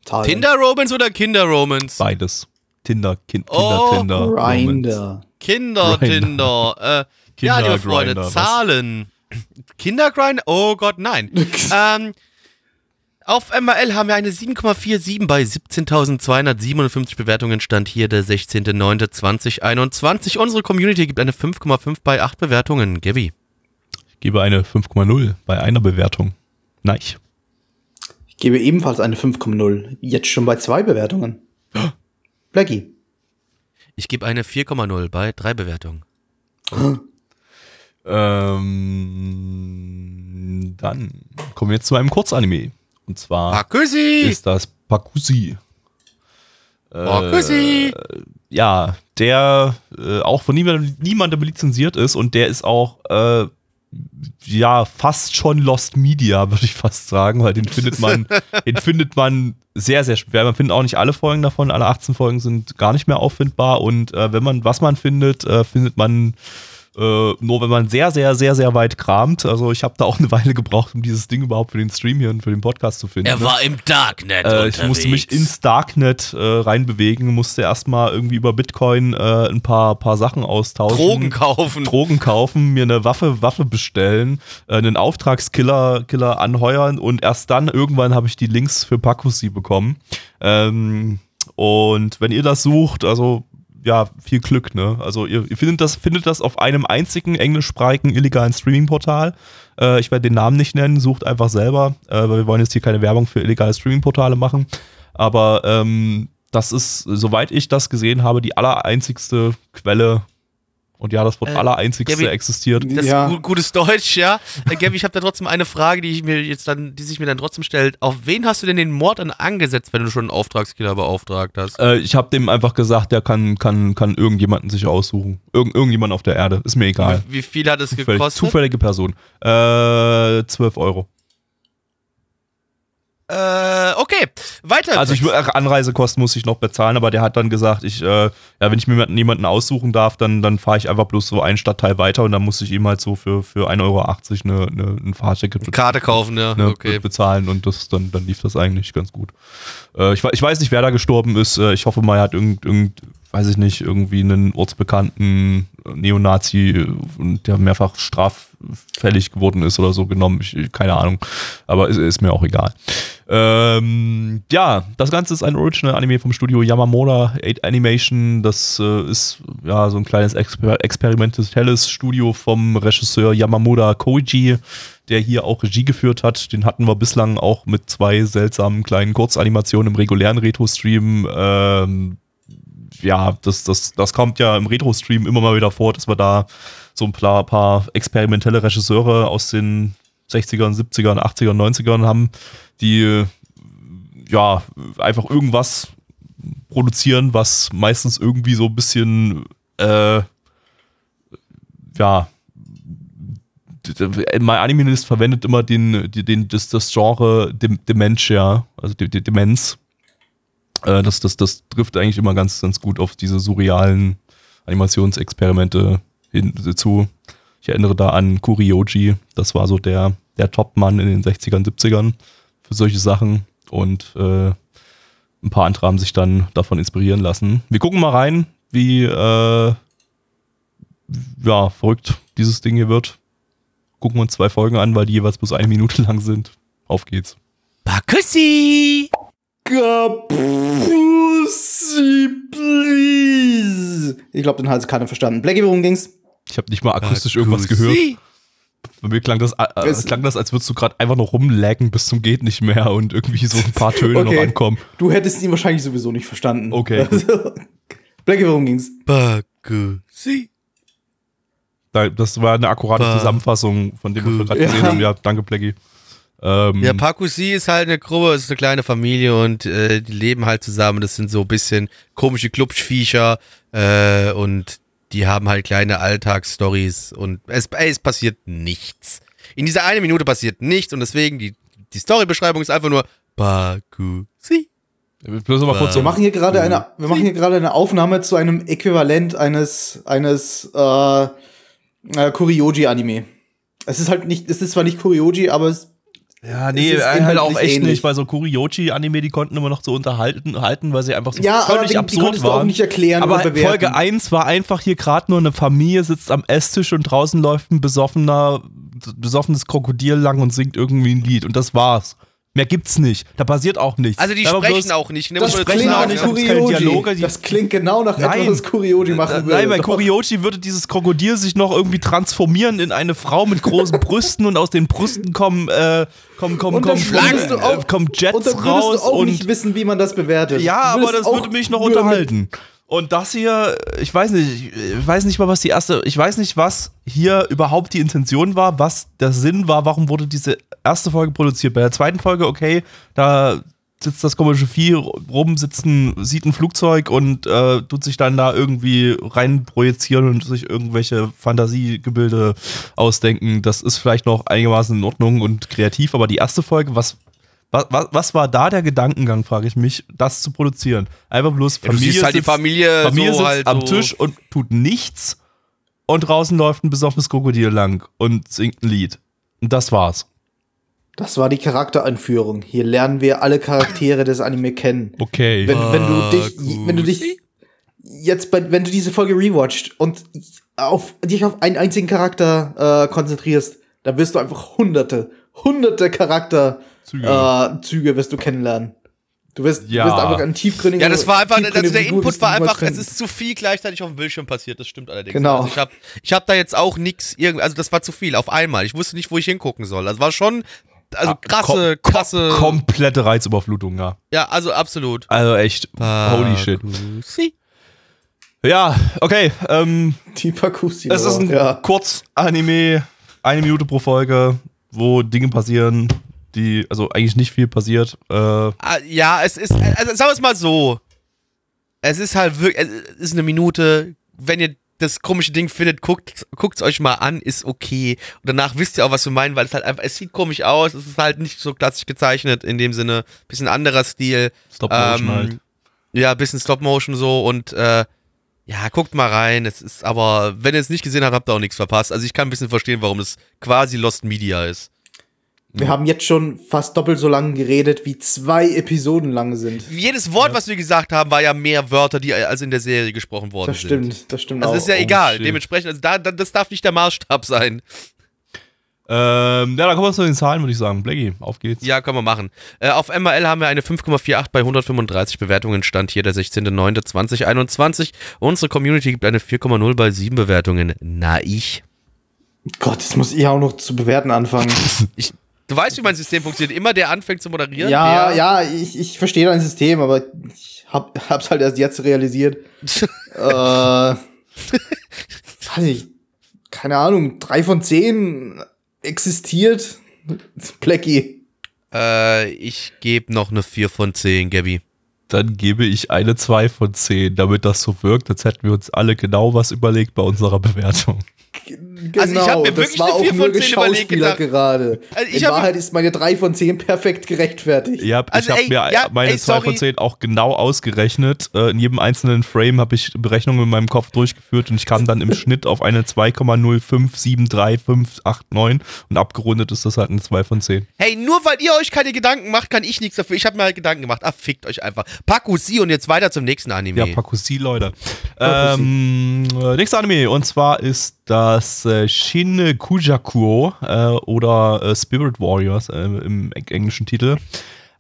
Zahlen. Tinder-Romance oder Kinder-Romance? Beides. Tinder, kind, Kinder, oh, Tinder. Grinder. Kinder-Tinder. Äh, ja, liebe Freunde, Zahlen. Kindergrind? Oh Gott, nein. [laughs] ähm, Auf MRL haben wir eine 7,47 bei 17.257 Bewertungen. Stand hier der 16.09.2021. Unsere Community gibt eine 5,5 bei 8 Bewertungen. Gabi. Ich gebe eine 5,0 bei einer Bewertung. Nein. Ich gebe ebenfalls eine 5,0. Jetzt schon bei zwei Bewertungen. [gasps] Blackie. Ich gebe eine 4,0 bei drei Bewertungen. [gasps] ähm, dann kommen wir jetzt zu einem Kurzanime. Und zwar Pakusi! ist das Pakusi. Pakusi! Äh, ja, der äh, auch von niemandem, niemandem lizenziert ist und der ist auch äh, ja fast schon Lost Media, [laughs] würde ich fast sagen, weil den [laughs] findet man, den findet man sehr, sehr schwer. Man findet auch nicht alle Folgen davon, alle 18 Folgen sind gar nicht mehr auffindbar und äh, wenn man, was man findet, äh, findet man äh, nur wenn man sehr, sehr, sehr, sehr weit kramt. Also ich habe da auch eine Weile gebraucht, um dieses Ding überhaupt für den Stream hier und für den Podcast zu finden. Er war im Darknet äh, Ich musste mich ins Darknet äh, reinbewegen, musste erstmal irgendwie über Bitcoin äh, ein paar, paar Sachen austauschen. Drogen kaufen. Drogen kaufen, mir eine Waffe, Waffe bestellen, äh, einen Auftragskiller Killer anheuern und erst dann irgendwann habe ich die Links für Pakusi bekommen. Ähm, und wenn ihr das sucht, also ja, viel Glück, ne? Also ihr, ihr, findet, das, findet das auf einem einzigen englischsprachigen illegalen Streaming-Portal. Äh, ich werde den Namen nicht nennen, sucht einfach selber, äh, weil wir wollen jetzt hier keine Werbung für illegale Streaming-Portale machen. Aber ähm, das ist, soweit ich das gesehen habe, die allereinzigste Quelle und ja, das Wort äh, allereinzigste Gabi, existiert. Das ja. ist gutes Deutsch, ja. Äh, Gabi, ich habe da trotzdem eine Frage, die ich mir jetzt dann, die sich mir dann trotzdem stellt. Auf wen hast du denn den Mord dann angesetzt, wenn du schon einen Auftragskiller beauftragt hast? Äh, ich habe dem einfach gesagt, der kann, kann, kann irgendjemanden sich aussuchen. Irgend, irgendjemand auf der Erde. Ist mir egal. Wie, wie viel hat es Zufällig, gekostet? Zufällige Person. Äh, 12 Euro. Äh, okay, weiter. Also ich, Anreisekosten muss ich noch bezahlen, aber der hat dann gesagt, ich, äh, ja, wenn ich mir niemanden aussuchen darf, dann, dann fahre ich einfach bloß so einen Stadtteil weiter und dann muss ich ihm halt so für, für 1,80 Euro eine, eine, ein Fahrticket eine Karte kaufen, ja. Ne, okay. bezahlen und das, dann, dann lief das eigentlich ganz gut. Äh, ich, ich weiß nicht, wer da gestorben ist. Äh, ich hoffe mal, er hat irgend, irgend weiß ich nicht, irgendwie einen ortsbekannten Neonazi, der mehrfach straffällig geworden ist oder so genommen. Ich, keine Ahnung. Aber ist, ist mir auch egal. Ähm, ja, das Ganze ist ein Original-Anime vom Studio Yamamoto 8 Animation. Das äh, ist ja so ein kleines Exper experimentelles Studio vom Regisseur Yamamoto Koji, der hier auch Regie geführt hat. Den hatten wir bislang auch mit zwei seltsamen kleinen Kurzanimationen im regulären Retro-Stream. Ähm, ja, das, das, das kommt ja im Retro-Stream immer mal wieder vor, dass wir da so ein paar, paar experimentelle Regisseure aus den 60ern, 70ern, 80ern, 90ern haben, die ja einfach irgendwas produzieren, was meistens irgendwie so ein bisschen äh, ja mein Animalist verwendet immer den, den, das, das Genre Dementia, also Demenz äh, das, das, das trifft eigentlich immer ganz, ganz gut auf diese surrealen Animationsexperimente hinzu. Ich erinnere da an Kurioji, das war so der, der Top-Mann in den 60ern, 70ern für solche Sachen und äh, ein paar andere haben sich dann davon inspirieren lassen. Wir gucken mal rein, wie äh, ja, verrückt dieses Ding hier wird. Gucken wir uns zwei Folgen an, weil die jeweils bloß eine Minute [laughs] lang sind. Auf geht's. Bakussi! Pussy, please. Ich glaube, den hat keiner verstanden. Blackie, worum ging's? Ich habe nicht mal akustisch irgendwas gehört. Bei mir klang das, äh, klang das, als würdest du gerade einfach noch rumlaggen bis zum geht nicht mehr und irgendwie so ein paar Töne okay. noch ankommen. Du hättest ihn wahrscheinlich sowieso nicht verstanden. Okay. [laughs] Also, Blackie, worum ging's? Bakusi. Das war eine akkurate Zusammenfassung von dem, was wir gerade gesehen haben. Ja, danke, Blackie. Ähm, ja, Pakusi ist halt eine Gruppe, ist eine kleine Familie und äh, die leben halt zusammen. Das sind so ein bisschen komische Klubschviecher äh, und die haben halt kleine Alltagsstories und es, ey, es passiert nichts. In dieser eine Minute passiert nichts und deswegen die, die Storybeschreibung ist einfach nur. Bloß mal kurz, wir machen hier gerade eine, wir machen hier gerade eine Aufnahme zu einem Äquivalent eines eines äh, äh, Kurioji-Anime. Es ist halt nicht, es ist zwar nicht Kurioji, aber es ja, nee, halt auch echt ähnlich. nicht, weil so Kuriochi-Anime, die konnten immer noch so unterhalten, halten, weil sie einfach so ja, völlig aber absurd die waren. auch nicht erklären aber Folge 1 war einfach hier gerade nur eine Familie sitzt am Esstisch und draußen läuft ein besoffener, besoffenes Krokodil lang und singt irgendwie ein Lied und das war's. Mehr gibt's nicht. Da passiert auch nichts. Also die Da sprechen bloß- auch nicht. Ne? Das sprechen klingt auch nicht, das keine Kurioji. Das klingt genau nach Nein. etwas, was Kurioji machen würde. Nein, bei. Kurioji würde dieses Krokodil sich noch irgendwie transformieren in eine Frau mit großen [laughs] Brüsten und aus den Brüsten kommen, äh, kommen, kommen, kommen, du äh, auch- kommen Jets Und dann würdest raus du auch und nicht wissen, wie man das bewertet. Ja, aber das auch würde mich noch nur mit- unterhalten. Und das hier, ich weiß nicht, ich weiß nicht mal, was die erste, ich weiß nicht, was hier überhaupt die Intention war, was der Sinn war, warum wurde diese erste Folge produziert. Bei der zweiten Folge, okay, da sitzt das komische Vieh rum, sitzt ein, sieht ein Flugzeug und äh, tut sich dann da irgendwie rein projizieren und sich irgendwelche Fantasiegebilde ausdenken. Das ist vielleicht noch einigermaßen in Ordnung und kreativ, aber die erste Folge, was, was, was, was war da der Gedankengang, frage ich mich, das zu produzieren? Einfach bloß Ja, du Familie, siehst halt die sitzt, Familie, Familie so sitzt halt am so. Tisch und tut nichts und draußen läuft ein besoffenes Krokodil lang und singt ein Lied. Und das war's. Das war die Charakteranführung. Hier lernen wir alle Charaktere des Anime kennen. Okay. Wenn, wenn du dich, gut. wenn du dich jetzt bei, wenn du diese Folge rewatcht und auf dich auf einen einzigen Charakter äh, konzentrierst, dann wirst du einfach hunderte, hunderte Charakterzüge Züge. äh, Züge wirst du kennenlernen. Du wirst, Ja. du wirst einfach ein tiefgründiger Ja, das war einfach, also der Input war einfach, es ist zu viel gleichzeitig auf dem Bildschirm passiert, das stimmt allerdings. Genau. Also ich habe ich hab da jetzt auch nichts also das war zu viel auf einmal. Ich wusste nicht, wo ich hingucken soll. Das war schon, also krasse, Kom- krasse. Komplette Reizüberflutung, ja. Ja, also absolut. Also echt, holy shit. Sie. Ja, okay. Ähm, Die es ist ein ja. Kurz-Anime, eine Minute pro Folge, wo Dinge passieren, die, also eigentlich nicht viel passiert. Äh, Ah, Ja, es ist, also sagen wir es mal so. Es ist halt wirklich, es ist eine Minute. Wenn ihr das komische Ding findet, guckt es euch mal an, ist okay. Und danach wisst ihr auch, was wir meinen, weil es halt einfach, es sieht komisch aus, es ist halt nicht so klassisch gezeichnet in dem Sinne. Bisschen anderer Stil. Stop-Motion Ähm, halt. Ja, bisschen Stop-Motion so und äh, ja, guckt mal rein. Es ist aber, wenn ihr es nicht gesehen habt, habt ihr auch nichts verpasst. Also ich kann ein bisschen verstehen, warum es quasi Lost Media ist. Wir haben jetzt schon fast doppelt so lange geredet, wie zwei Episoden lang sind. Jedes Wort, was wir gesagt haben, war ja mehr Wörter, die als in der Serie gesprochen worden Das sind. stimmt, das stimmt Also auch. das ist ja Oh, egal. shit. Dementsprechend, also da, da, das darf nicht der Maßstab sein. Ähm, ja, dann kommen wir zu den Zahlen, würde ich sagen. Blackie, auf geht's. Ja, können wir machen. Äh, auf MRL haben wir eine 5,48 bei 135 Bewertungen. Stand hier der 16.09.2021. Unsere Community gibt eine 4,0 bei 7 Bewertungen. Na, ich. Gott, jetzt muss ich auch noch zu bewerten anfangen. [laughs] ich du weißt, wie mein System funktioniert. Immer der anfängt zu moderieren. ja, der, ja, ich, ich verstehe dein System, aber ich hab, hab's halt erst jetzt realisiert. [laughs] äh, weiß ich, keine Ahnung, drei von zehn existiert. Blackie. äh, ich gebe noch eine 4 von 10, Gabby. Dann gebe ich eine 2 von 10, damit das so wirkt, als hätten wir uns alle genau was überlegt bei unserer Bewertung. Genau, Also ich hab mir das wirklich war eine auch vier nur von zehn überlegt Geschauspieler gedacht. gerade. Also ich In Wahrheit ist meine drei von zehn perfekt gerechtfertigt. Ja, Also, ich habe ey, mir ja, meine ey, 2 von sorry. 10 auch genau ausgerechnet. Äh, in jedem einzelnen Frame habe ich Berechnungen in meinem Kopf durchgeführt und ich kam dann im [laughs] Schnitt auf eine 2,0573589 und abgerundet ist das halt eine 2 von 10. Hey, nur weil ihr euch keine Gedanken macht, kann ich nichts dafür. Ich habe mir halt Gedanken gemacht. Ah, fickt euch einfach. Paku sie und jetzt weiter zum nächsten Anime. Ja, Pakusi, Leute. Pakusi. Ähm, äh, nächster Anime und zwar ist das äh, Shin Kujakuo äh, oder äh, Spirit Warriors äh, im eng- englischen Titel.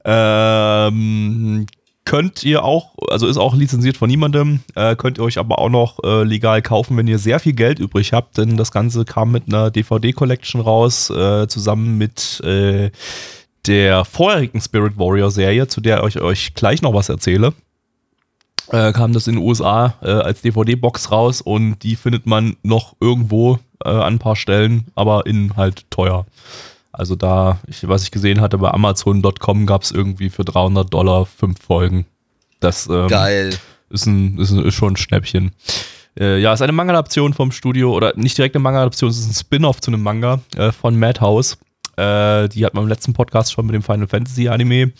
Ähm, könnt ihr auch, also ist auch lizenziert von niemandem, äh, könnt ihr euch aber auch noch äh, legal kaufen, wenn ihr sehr viel Geld übrig habt, denn das Ganze kam mit einer DVD-Collection raus, zusammen mit der vorherigen Spirit Warrior Serie, zu der ich euch gleich noch was erzähle äh, kam das in den USA äh, als DVD-Box raus und die findet man noch irgendwo äh, an ein paar Stellen, aber in halt teuer. Also da, ich, was ich gesehen hatte, bei Amazon.com gab es irgendwie für 300 Dollar fünf Folgen. Das ähm, Geil. ist, ein, ist, ein, ist schon ein Schnäppchen. Äh, ja, ist eine Manga-Adaption vom Studio, oder nicht direkt eine Manga-Adaption, es ist ein Spin-off zu einem Manga äh, von Madhouse. Äh, die hat man im letzten Podcast schon mit dem Final Fantasy Anime.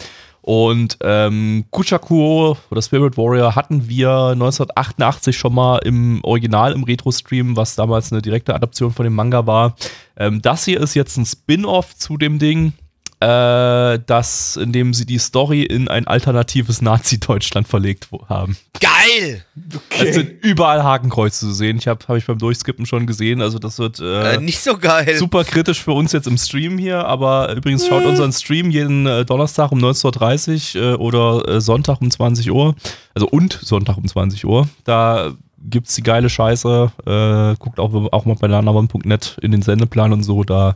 Und ähm, Kuchakuo oder Spirit Warrior hatten wir 1988 schon mal im Original im Retro-Stream, was damals eine direkte Adaption von dem Manga war. Ähm, das hier ist jetzt ein Spin-off zu dem Ding. Äh, das, indem sie die Story in ein alternatives Nazi-Deutschland verlegt haben. Geil! Okay. Es sind überall Hakenkreuze zu sehen. Ich habe hab ich beim Durchskippen schon gesehen. Also das wird äh, äh, nicht so geil. Super kritisch für uns jetzt im Stream hier. Aber übrigens schaut unseren Stream jeden äh, Donnerstag um 19.30 Uhr äh, oder äh, Sonntag um 20 Uhr. Also und Sonntag um 20 Uhr. Da gibt's die geile Scheiße. Äh, guckt auch, auch mal bei lanabon.net in den Sendeplan und so. Da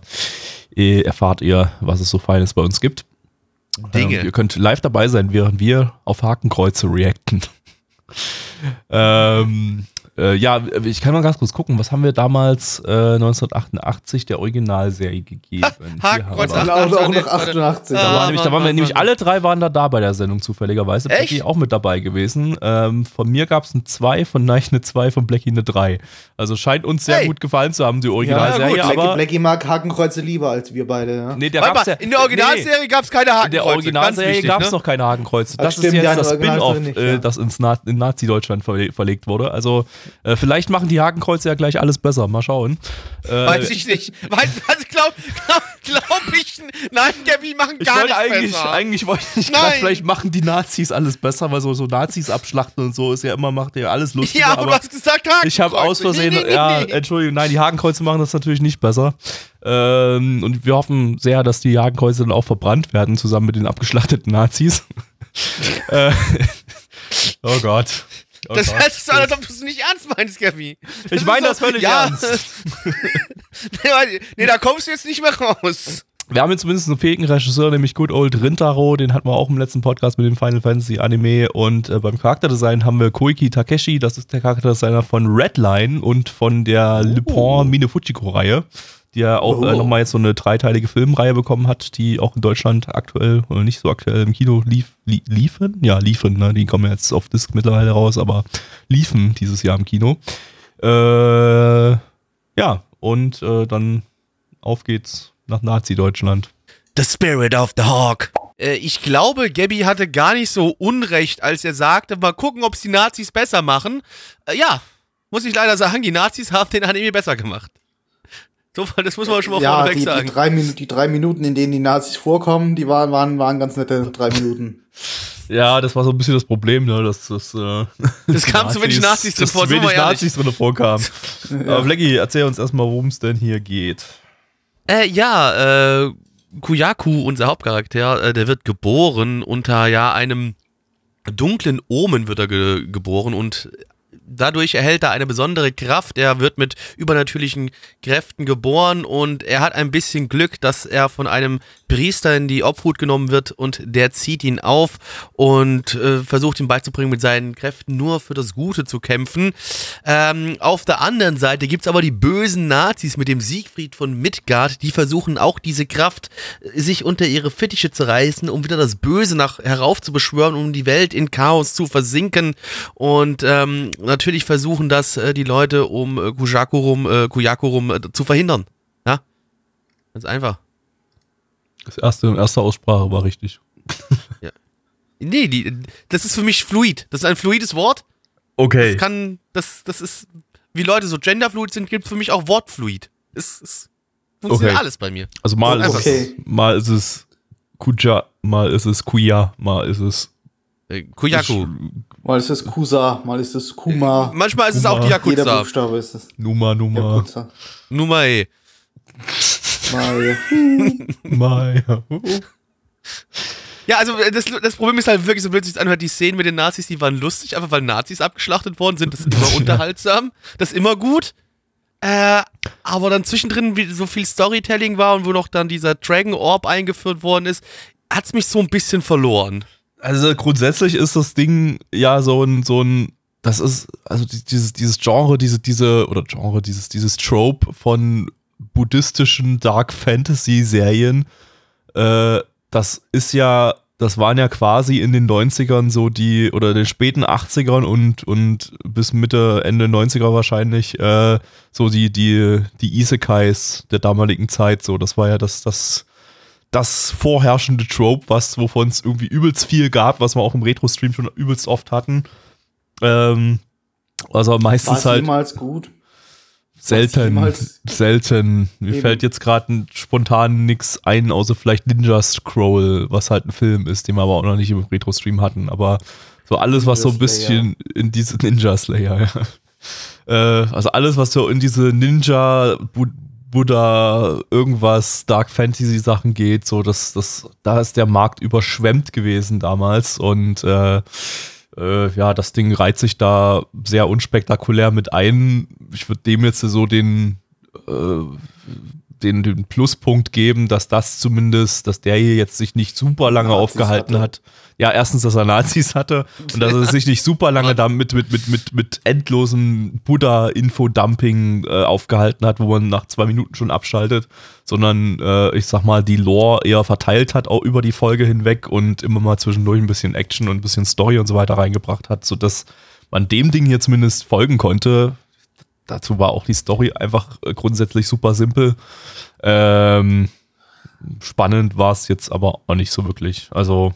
äh, erfahrt ihr, was es so Feines bei uns gibt. Dinge. Ähm, ihr könnt live dabei sein, während wir auf Hakenkreuze reacten. [laughs] ähm, äh, ja, ich kann mal ganz kurz gucken, was haben wir damals äh, 1988 der Originalserie gegeben? [laughs] Hakenkreuz auch, auch noch 88. Da, waren nämlich, da waren wir nämlich alle drei waren da da bei der Sendung zufälligerweise. Echt? Blackie auch mit dabei gewesen. Ähm, von mir gab es ein 2, von Neich eine 2, von Blackie eine 3. Also scheint uns sehr hey. gut gefallen zu haben, die Originalserie. Ja, aber Blackie mag Hakenkreuze lieber als wir beide. Ja. Nee, der gab's ja, in der Originalserie nee, gab es keine Hakenkreuze. In der Originalserie gab es ne? noch keine Hakenkreuze. Das stimmt, ist jetzt das Spin-off, äh, das ins Na in Nazi-Deutschland verlegt wurde. Also äh, vielleicht machen die Hakenkreuze ja gleich alles besser. Mal schauen. Äh, Weiß ich nicht. Weiß, also glaub, glaub, glaub ich. Nein, Gabby machen gar nichts eigentlich, besser. Eigentlich wollte ich gerade, vielleicht machen die Nazis alles besser, weil so, so Nazis abschlachten und so ist ja immer, macht ja alles lustig. Ja, aber, du hast gesagt Hakenkreuze. Ich habe aus Versehen, nee, nee, nee, ja, Entschuldigung, nein, die Hakenkreuze machen das natürlich nicht besser. Ähm, und wir hoffen sehr, dass die Hakenkreuze dann auch verbrannt werden, zusammen mit den abgeschlachteten Nazis. [laughs] äh, [laughs] oh Gott. Oh das hört sich so als ob du es nicht ernst meinst, Gabby. Ich meine das völlig ja. ernst. [laughs] nee, da kommst du jetzt nicht mehr raus. Wir haben jetzt zumindest einen fähigen Regisseur, nämlich Good Old Rintaro, den hatten wir auch im letzten Podcast mit dem Final Fantasy Anime und äh, beim Charakterdesign haben wir Koiki Takeshi, das ist der Charakterdesigner von Redline und von der oh. Le Pont Mine Fujiko Reihe die ja auch äh, oh. äh, nochmal jetzt so eine dreiteilige Filmreihe bekommen hat, die auch in Deutschland aktuell oder nicht so aktuell im Kino lief, li liefen. Ja, liefen, ne? Die kommen jetzt auf Disc mittlerweile raus, aber liefen dieses Jahr im Kino. Äh, ja, und äh, dann auf geht's nach Nazi-Deutschland. The Spirit of the Hawk. Äh, ich glaube, Gabby hatte gar nicht so Unrecht, als er sagte, mal gucken, ob es die Nazis besser machen. Äh, ja, muss ich leider sagen, die Nazis haben den Anime besser gemacht. So, das muss man schon mal ja, vorneweg die, sagen. Die drei, die drei Minuten, in denen die Nazis vorkommen, die waren, waren, waren ganz nette drei Minuten. Ja, das war so ein bisschen das Problem, ne, dass das. Äh, [laughs] es kam Nazis, zu wenig Nazis drin vor. Zu wenig Nazis drin vorkamen. ja. [laughs] Aber Blackie, erzähl uns erstmal, worum es denn hier geht. Äh, ja, äh, Kuyaku, unser Hauptcharakter, äh, der wird geboren unter ja einem dunklen Omen wird er ge geboren und dadurch erhält er eine besondere Kraft. Er wird mit übernatürlichen Kräften geboren und er hat ein bisschen Glück, dass er von einem Priester in die Obhut genommen wird und der zieht ihn auf und äh, versucht ihm beizubringen, mit seinen Kräften nur für das Gute zu kämpfen. Ähm, auf der anderen Seite gibt es aber die bösen Nazis mit dem Siegfried von Midgard, die versuchen auch diese Kraft äh, sich unter ihre Fittiche zu reißen, um wieder das Böse nach heraufzubeschwören, um die Welt in Chaos zu versinken und ähm, natürlich versuchen das äh, die Leute um äh, Kujakurum, äh, Kujakurum äh, zu verhindern. Ja, ganz einfach. Das erste, erste Aussprache war richtig. [laughs] ja. Nee, die, das ist für mich fluid. Das ist ein fluides Wort. Okay. Das kann, das, das ist, wie Leute so genderfluid sind, gibt es für mich auch Wortfluid. Es, es funktioniert okay. alles bei mir. Also mal, ist, okay. es, mal ist es Kuja, mal ist es Kuya, mal ist es äh, Kuyaku. Mal ist es Kusa, mal ist es Kuma. Manchmal ist Kuma. es auch die Yakuza. Jeder Buchstabe ist es. Numa, Numa. Numa, ey. Maya. [laughs] Maya. Ja, also äh, das, das Problem ist halt wirklich, so blöd sich anhört, die Szenen mit den Nazis, die waren lustig, einfach weil Nazis abgeschlachtet worden sind. Das ist immer [laughs] unterhaltsam. Das ist immer gut. Äh, aber dann zwischendrin, wie so viel Storytelling war und wo noch dann dieser Dragon Orb eingeführt worden ist, hat es mich so ein bisschen verloren. Also grundsätzlich ist das Ding ja so ein, so ein, das ist, also dieses, dieses Genre, diese, diese, oder Genre, dieses, dieses Trope von buddhistischen Dark Fantasy Serien, äh, das ist ja, das waren ja quasi in den 90ern so die, oder den späten 80ern und, und bis Mitte, Ende 90er wahrscheinlich, äh, so die, die, die Isekais der damaligen Zeit, so, das war ja das, das, das vorherrschende Trope, was, wovon es irgendwie übelst viel gab, was wir auch im Retro-Stream schon übelst oft hatten. Ähm, also meistens War halt. jemals gut? selten, selten. Mir Eben. fällt jetzt gerade spontan nichts ein, außer vielleicht Ninja Scroll, was halt ein Film ist, den wir aber auch noch nicht im Retro-Stream hatten. Aber so alles, was so ein bisschen in diese [laughs] Ninja Slayer, ja. Äh, also alles, was so in diese Ninja, Buddha, irgendwas, Dark Fantasy Sachen geht, so das, das, da ist der Markt überschwemmt gewesen damals und äh, äh, ja, das Ding reiht sich da sehr unspektakulär mit ein. Ich würde dem jetzt so den, äh, den, den Pluspunkt geben, dass das zumindest, dass der hier jetzt sich nicht super lange Nazis aufgehalten hat. Ja, erstens, dass er Nazis hatte und dass er sich nicht super lange damit mit, mit, mit, mit endlosem Buddha-Infodumping äh, aufgehalten hat, wo man nach zwei Minuten schon abschaltet, sondern äh, ich sag mal, die Lore eher verteilt hat, auch über die Folge hinweg und immer mal zwischendurch ein bisschen Action und ein bisschen Story und so weiter reingebracht hat, sodass man dem Ding hier zumindest folgen konnte, dazu war auch die Story einfach äh, grundsätzlich super simpel. Ähm, spannend war es jetzt aber auch nicht so wirklich. Also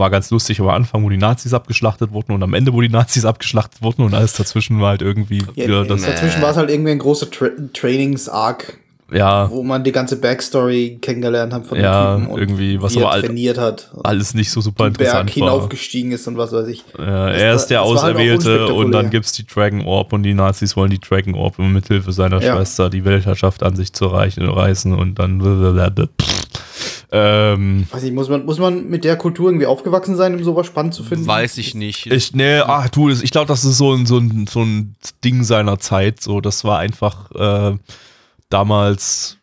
war ganz lustig am Anfang, wo die Nazis abgeschlachtet wurden und am Ende, wo die Nazis abgeschlachtet wurden und alles dazwischen war halt irgendwie ja, wieder das. Dazwischen war es halt irgendwie ein großer Tra Trainings-Arc ja. Wo man die ganze Backstory kennengelernt hat von ja, dem Typen irgendwie, was wie aber er trainiert hat. Alles nicht so super interessant Berg hinaufgestiegen ist und was weiß ich. Ja, er ist der halt Auserwählte halt und dann gibt es die Dragon Orb und die Nazis wollen die Dragon Orb mit Hilfe seiner ja. Schwester die Weltherrschaft an sich zu reichen, reißen und dann ähm, Weiß ich, muss man, muss man mit der Kultur irgendwie aufgewachsen sein, um sowas spannend zu finden? Weiß ich nicht. Ich, nee, ach du, ich glaube, das ist so ein, so, ein, so ein Ding seiner Zeit. So, das war einfach äh, damals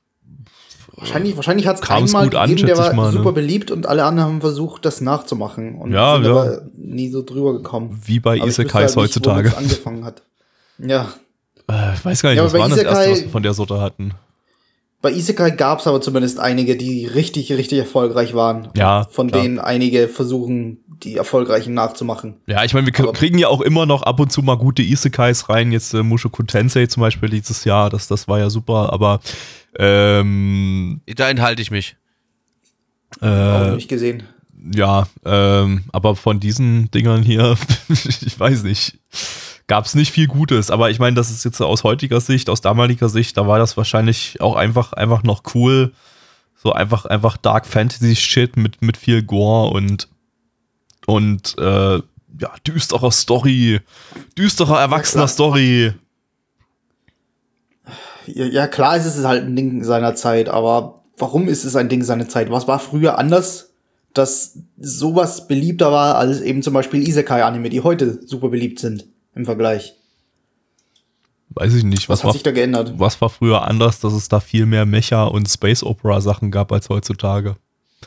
Wahrscheinlich, wahrscheinlich hat es einmal gut gegeben, der war mal, ne? super beliebt und alle anderen haben versucht, das nachzumachen und ja, sind ja. aber nie so drüber gekommen. Wie bei aber Isekais halt heutzutage. angefangen hat. Ja. Äh, ich weiß gar nicht, ja, was war das erste, was wir von der Sorte hatten? Bei Isekai gab es aber zumindest einige, die richtig, richtig erfolgreich waren. Ja. Von klar. denen einige versuchen, die erfolgreichen nachzumachen. Ja, ich meine, wir aber kriegen ja auch immer noch ab und zu mal gute Isekais rein. Jetzt äh, Mushoku Tensei zum Beispiel dieses Jahr, das, das war ja super, aber ähm, da enthalte ich mich. Äh, Auch nicht gesehen. Ja, ähm, aber von diesen Dingern hier, [laughs] ich weiß nicht, gab es nicht viel Gutes. Aber ich meine, das ist jetzt aus heutiger Sicht, aus damaliger Sicht, da war das wahrscheinlich auch einfach, einfach noch cool. So einfach, einfach Dark Fantasy Shit mit, mit viel Gore und, und äh, ja, düsterer Story, düsterer erwachsener Story ja, klar ist es halt ein Ding seiner Zeit, aber warum ist es ein Ding seiner Zeit? Was war früher anders, dass sowas beliebter war als eben zum Beispiel Isekai-Anime, die heute super beliebt sind im Vergleich? Weiß ich nicht. Was, was hat war, sich da geändert? Was war früher anders, dass es da viel mehr Mecha und Space Opera Sachen gab als heutzutage?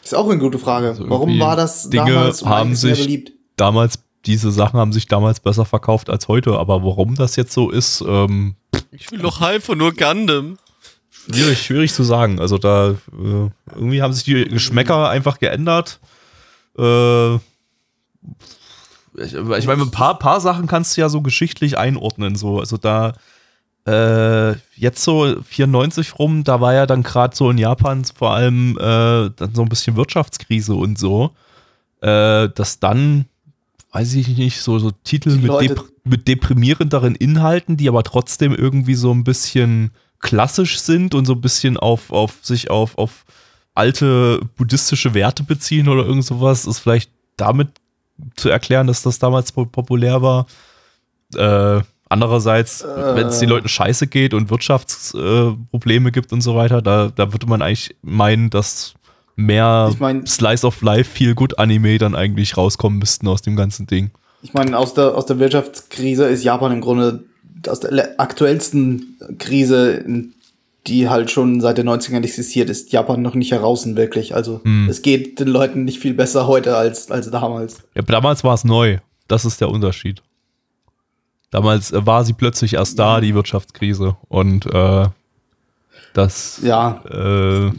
Ist auch eine gute Frage. Also Warum war das Dinge damals haben sich beliebt? Damals diese Sachen haben sich damals besser verkauft als heute, aber warum das jetzt so ist, ähm, ich will doch einfach nur Gundam. Schwierig, schwierig zu sagen. Also da äh, irgendwie haben sich die Geschmäcker einfach geändert. Äh, ich, ich meine, ein paar, paar Sachen kannst du ja so geschichtlich einordnen. So. Also da äh, jetzt so 94 rum, da war ja dann gerade so in Japan vor allem äh, dann so ein bisschen Wirtschaftskrise und so, äh, dass dann weiß ich nicht, so, so Titel mit, dep mit deprimierenderen Inhalten, die aber trotzdem irgendwie so ein bisschen klassisch sind und so ein bisschen auf, auf sich auf, auf alte buddhistische Werte beziehen oder irgend sowas, ist vielleicht damit zu erklären, dass das damals populär war. Äh, andererseits, äh. wenn es den Leuten scheiße geht und Wirtschaftsprobleme äh, gibt und so weiter, da, da würde man eigentlich meinen, dass mehr ich mein, Slice of Life, viel gut Anime dann eigentlich rauskommen müssten aus dem ganzen Ding. Ich meine, aus der, aus der Wirtschaftskrise ist Japan im Grunde aus der aktuellsten Krise, die halt schon seit den 90ern existiert, ist Japan noch nicht heraus wirklich. Also hm. es geht den Leuten nicht viel besser heute als, als damals. Ja, damals war es neu. Das ist der Unterschied. Damals äh, war sie plötzlich erst da, die Wirtschaftskrise. Und äh, das ja. äh,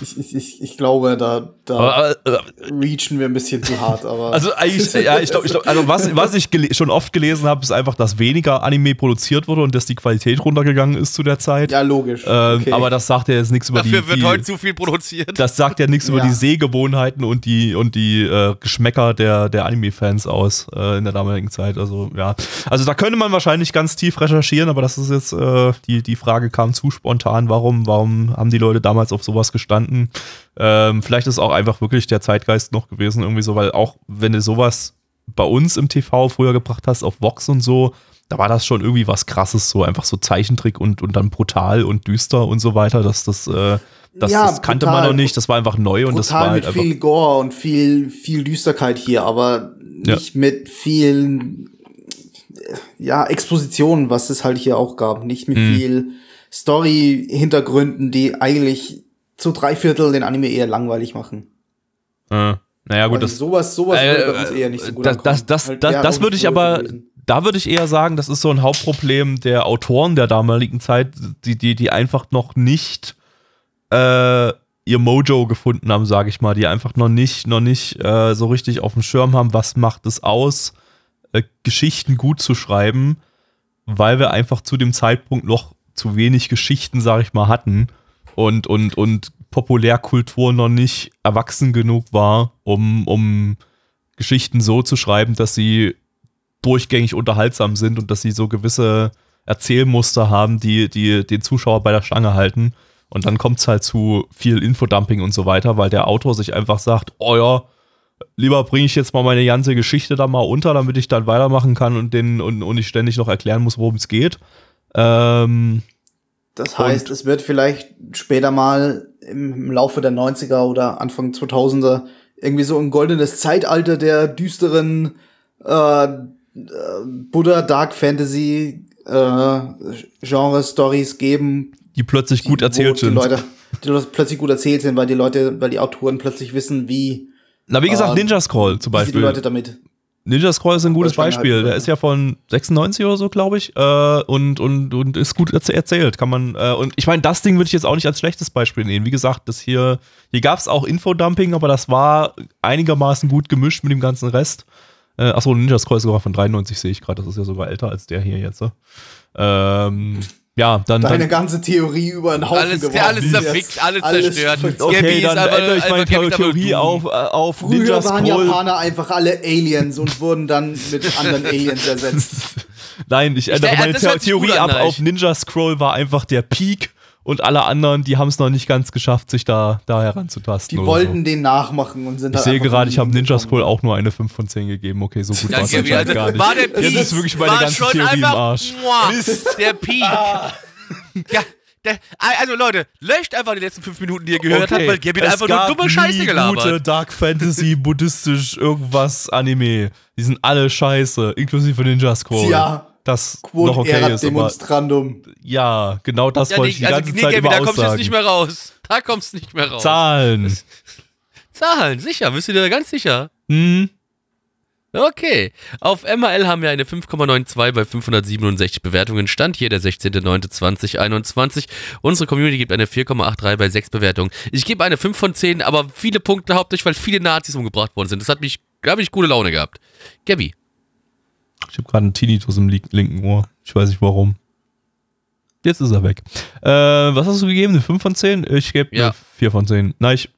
ich, ich, ich, ich glaube, da, da aber, äh, reachen wir ein bisschen zu hart. Aber also eigentlich, ja, ich glaube, glaub, also was, was ich schon oft gelesen habe, ist einfach, dass weniger Anime produziert wurde und dass die Qualität runtergegangen ist zu der Zeit. Ja, logisch. Ähm, okay. Aber das sagt ja jetzt nichts über Dafür die. Dafür wird heute zu viel produziert. Das sagt ja nichts ja. über die Sehgewohnheiten und die und die äh, Geschmäcker der, der Anime-Fans aus äh, in der damaligen Zeit. Also ja, also da könnte man wahrscheinlich ganz tief recherchieren, aber das ist jetzt äh, die die Frage kam zu spontan. Warum warum haben die Leute damals auf sowas gestanden? Ähm, vielleicht ist auch einfach wirklich der Zeitgeist noch gewesen, irgendwie so, weil auch wenn du sowas bei uns im TV früher gebracht hast, auf Vox und so, da war das schon irgendwie was krasses, so einfach so Zeichentrick und, und dann brutal und düster und so weiter. Das, das, äh, das, ja, das kannte brutal, man noch nicht, das war einfach neu und das war halt mit viel Gore und viel, viel Düsterkeit hier, aber nicht ja. mit viel ja, Expositionen, was es halt hier auch gab. Nicht mit mhm. viel Story-Hintergründen, die eigentlich zu drei Viertel den Anime eher langweilig machen. Äh, naja, gut, also das. Sowas, sowas äh, würde bei uns eher nicht so gut Das, das, das, halt das, das würde ich aber. Da würde ich eher sagen, das ist so ein Hauptproblem der Autoren der damaligen Zeit, die, die, die einfach noch nicht äh, ihr Mojo gefunden haben, sage ich mal, die einfach noch nicht, noch nicht äh, so richtig auf dem Schirm haben, was macht es aus, äh, Geschichten gut zu schreiben, weil wir einfach zu dem Zeitpunkt noch zu wenig Geschichten, sage ich mal, hatten und, und, und Populärkultur noch nicht erwachsen genug war, um, um Geschichten so zu schreiben, dass sie durchgängig unterhaltsam sind und dass sie so gewisse Erzählmuster haben, die, die den Zuschauer bei der Stange halten. Und dann kommt es halt zu viel Infodumping und so weiter, weil der Autor sich einfach sagt, oh ja, lieber bringe ich jetzt mal meine ganze Geschichte da mal unter, damit ich dann weitermachen kann und, den, und, und ich ständig noch erklären muss, worum es geht. Ähm, das heißt, es wird vielleicht später mal im, Laufe der 90er oder Anfang 2000er irgendwie so ein goldenes Zeitalter der düsteren äh, äh Buddha Dark Fantasy äh, Genre Stories geben, die plötzlich die, gut erzählt sind. Die Leute, die plötzlich gut erzählt sind, weil die Leute, weil die Autoren plötzlich wissen, wie. Na, wie gesagt, äh, Ninja Scroll zum Beispiel. Die Leute damit. Ninja Scroll ist ein gutes Beispiel. Halt, der ist ja von 96 oder so, glaube ich, äh, und, und, und ist gut erzählt. Kann man, äh, und ich meine, das Ding würde ich jetzt auch nicht als schlechtes Beispiel nehmen. Wie gesagt, das hier, hier gab es auch Infodumping, aber das war einigermaßen gut gemischt mit dem ganzen Rest. Äh, achso, Ninja Scroll ist sogar von 93, sehe ich gerade. Das ist ja sogar älter als der hier jetzt. Ähm, ja, dann. Deine dann, ganze Theorie über einen Haufen alles, geworfen. Alles zerfickt, alles, alles zerstört. Okay, dann aber, ändere ich meine Theorie auf, äh, auf Früher Ninja waren Japaner einfach alle Aliens und wurden dann mit [laughs] anderen Aliens ersetzt. Nein, ich ändere ich, meine The Theorie ab auf Ninja Scroll war einfach der Peak und alle anderen, die haben es noch nicht ganz geschafft, sich da, da heranzutasten. Die wollten so. den nachmachen und sind Ich sehe gerade, ich habe Ninja Scroll auch nur eine 5 von 10 gegeben. Okay, so gut war es gar nicht. War der Peak, Jetzt ist wirklich meine ganze Theorie im Arsch. Mist. Der Peak. Ah. Ja, der, also Leute, löscht einfach die letzten fünf Minuten, die ihr gehört okay. habt, weil Gabi einfach nur dumme Scheiße gelabert. gute Dark Fantasy, buddhistisch, irgendwas Anime. Die sind alle scheiße, inklusive Ninja Scroll. Ja das Quod noch okay ist. Demonstrandum. Aber, ja, genau das ja, wollte ich die ganze also, Zeit nee, über Da kommst du jetzt nicht mehr raus. Da kommst du nicht mehr raus. Zahlen. Das, [laughs] Zahlen, sicher, bist du dir da ganz sicher? Hm. Okay. Auf MRL haben wir eine 5,92 bei 567 Bewertungen. Stand hier der 16.09.2021. Unsere Community gibt eine 4,83 bei 6 Bewertungen. Ich gebe eine 5 von 10, aber viele Punkte hauptsächlich, weil viele Nazis umgebracht worden sind. Das hat mich, glaube ich, gute Laune gehabt. Gabby. Ich habe gerade einen Tinnitus im linken Ohr. Ich weiß nicht warum. Jetzt ist er weg. Äh, was hast du gegeben? Eine 5 von 10? Ich gebe ja. eine 4 von 10. Nein, ich.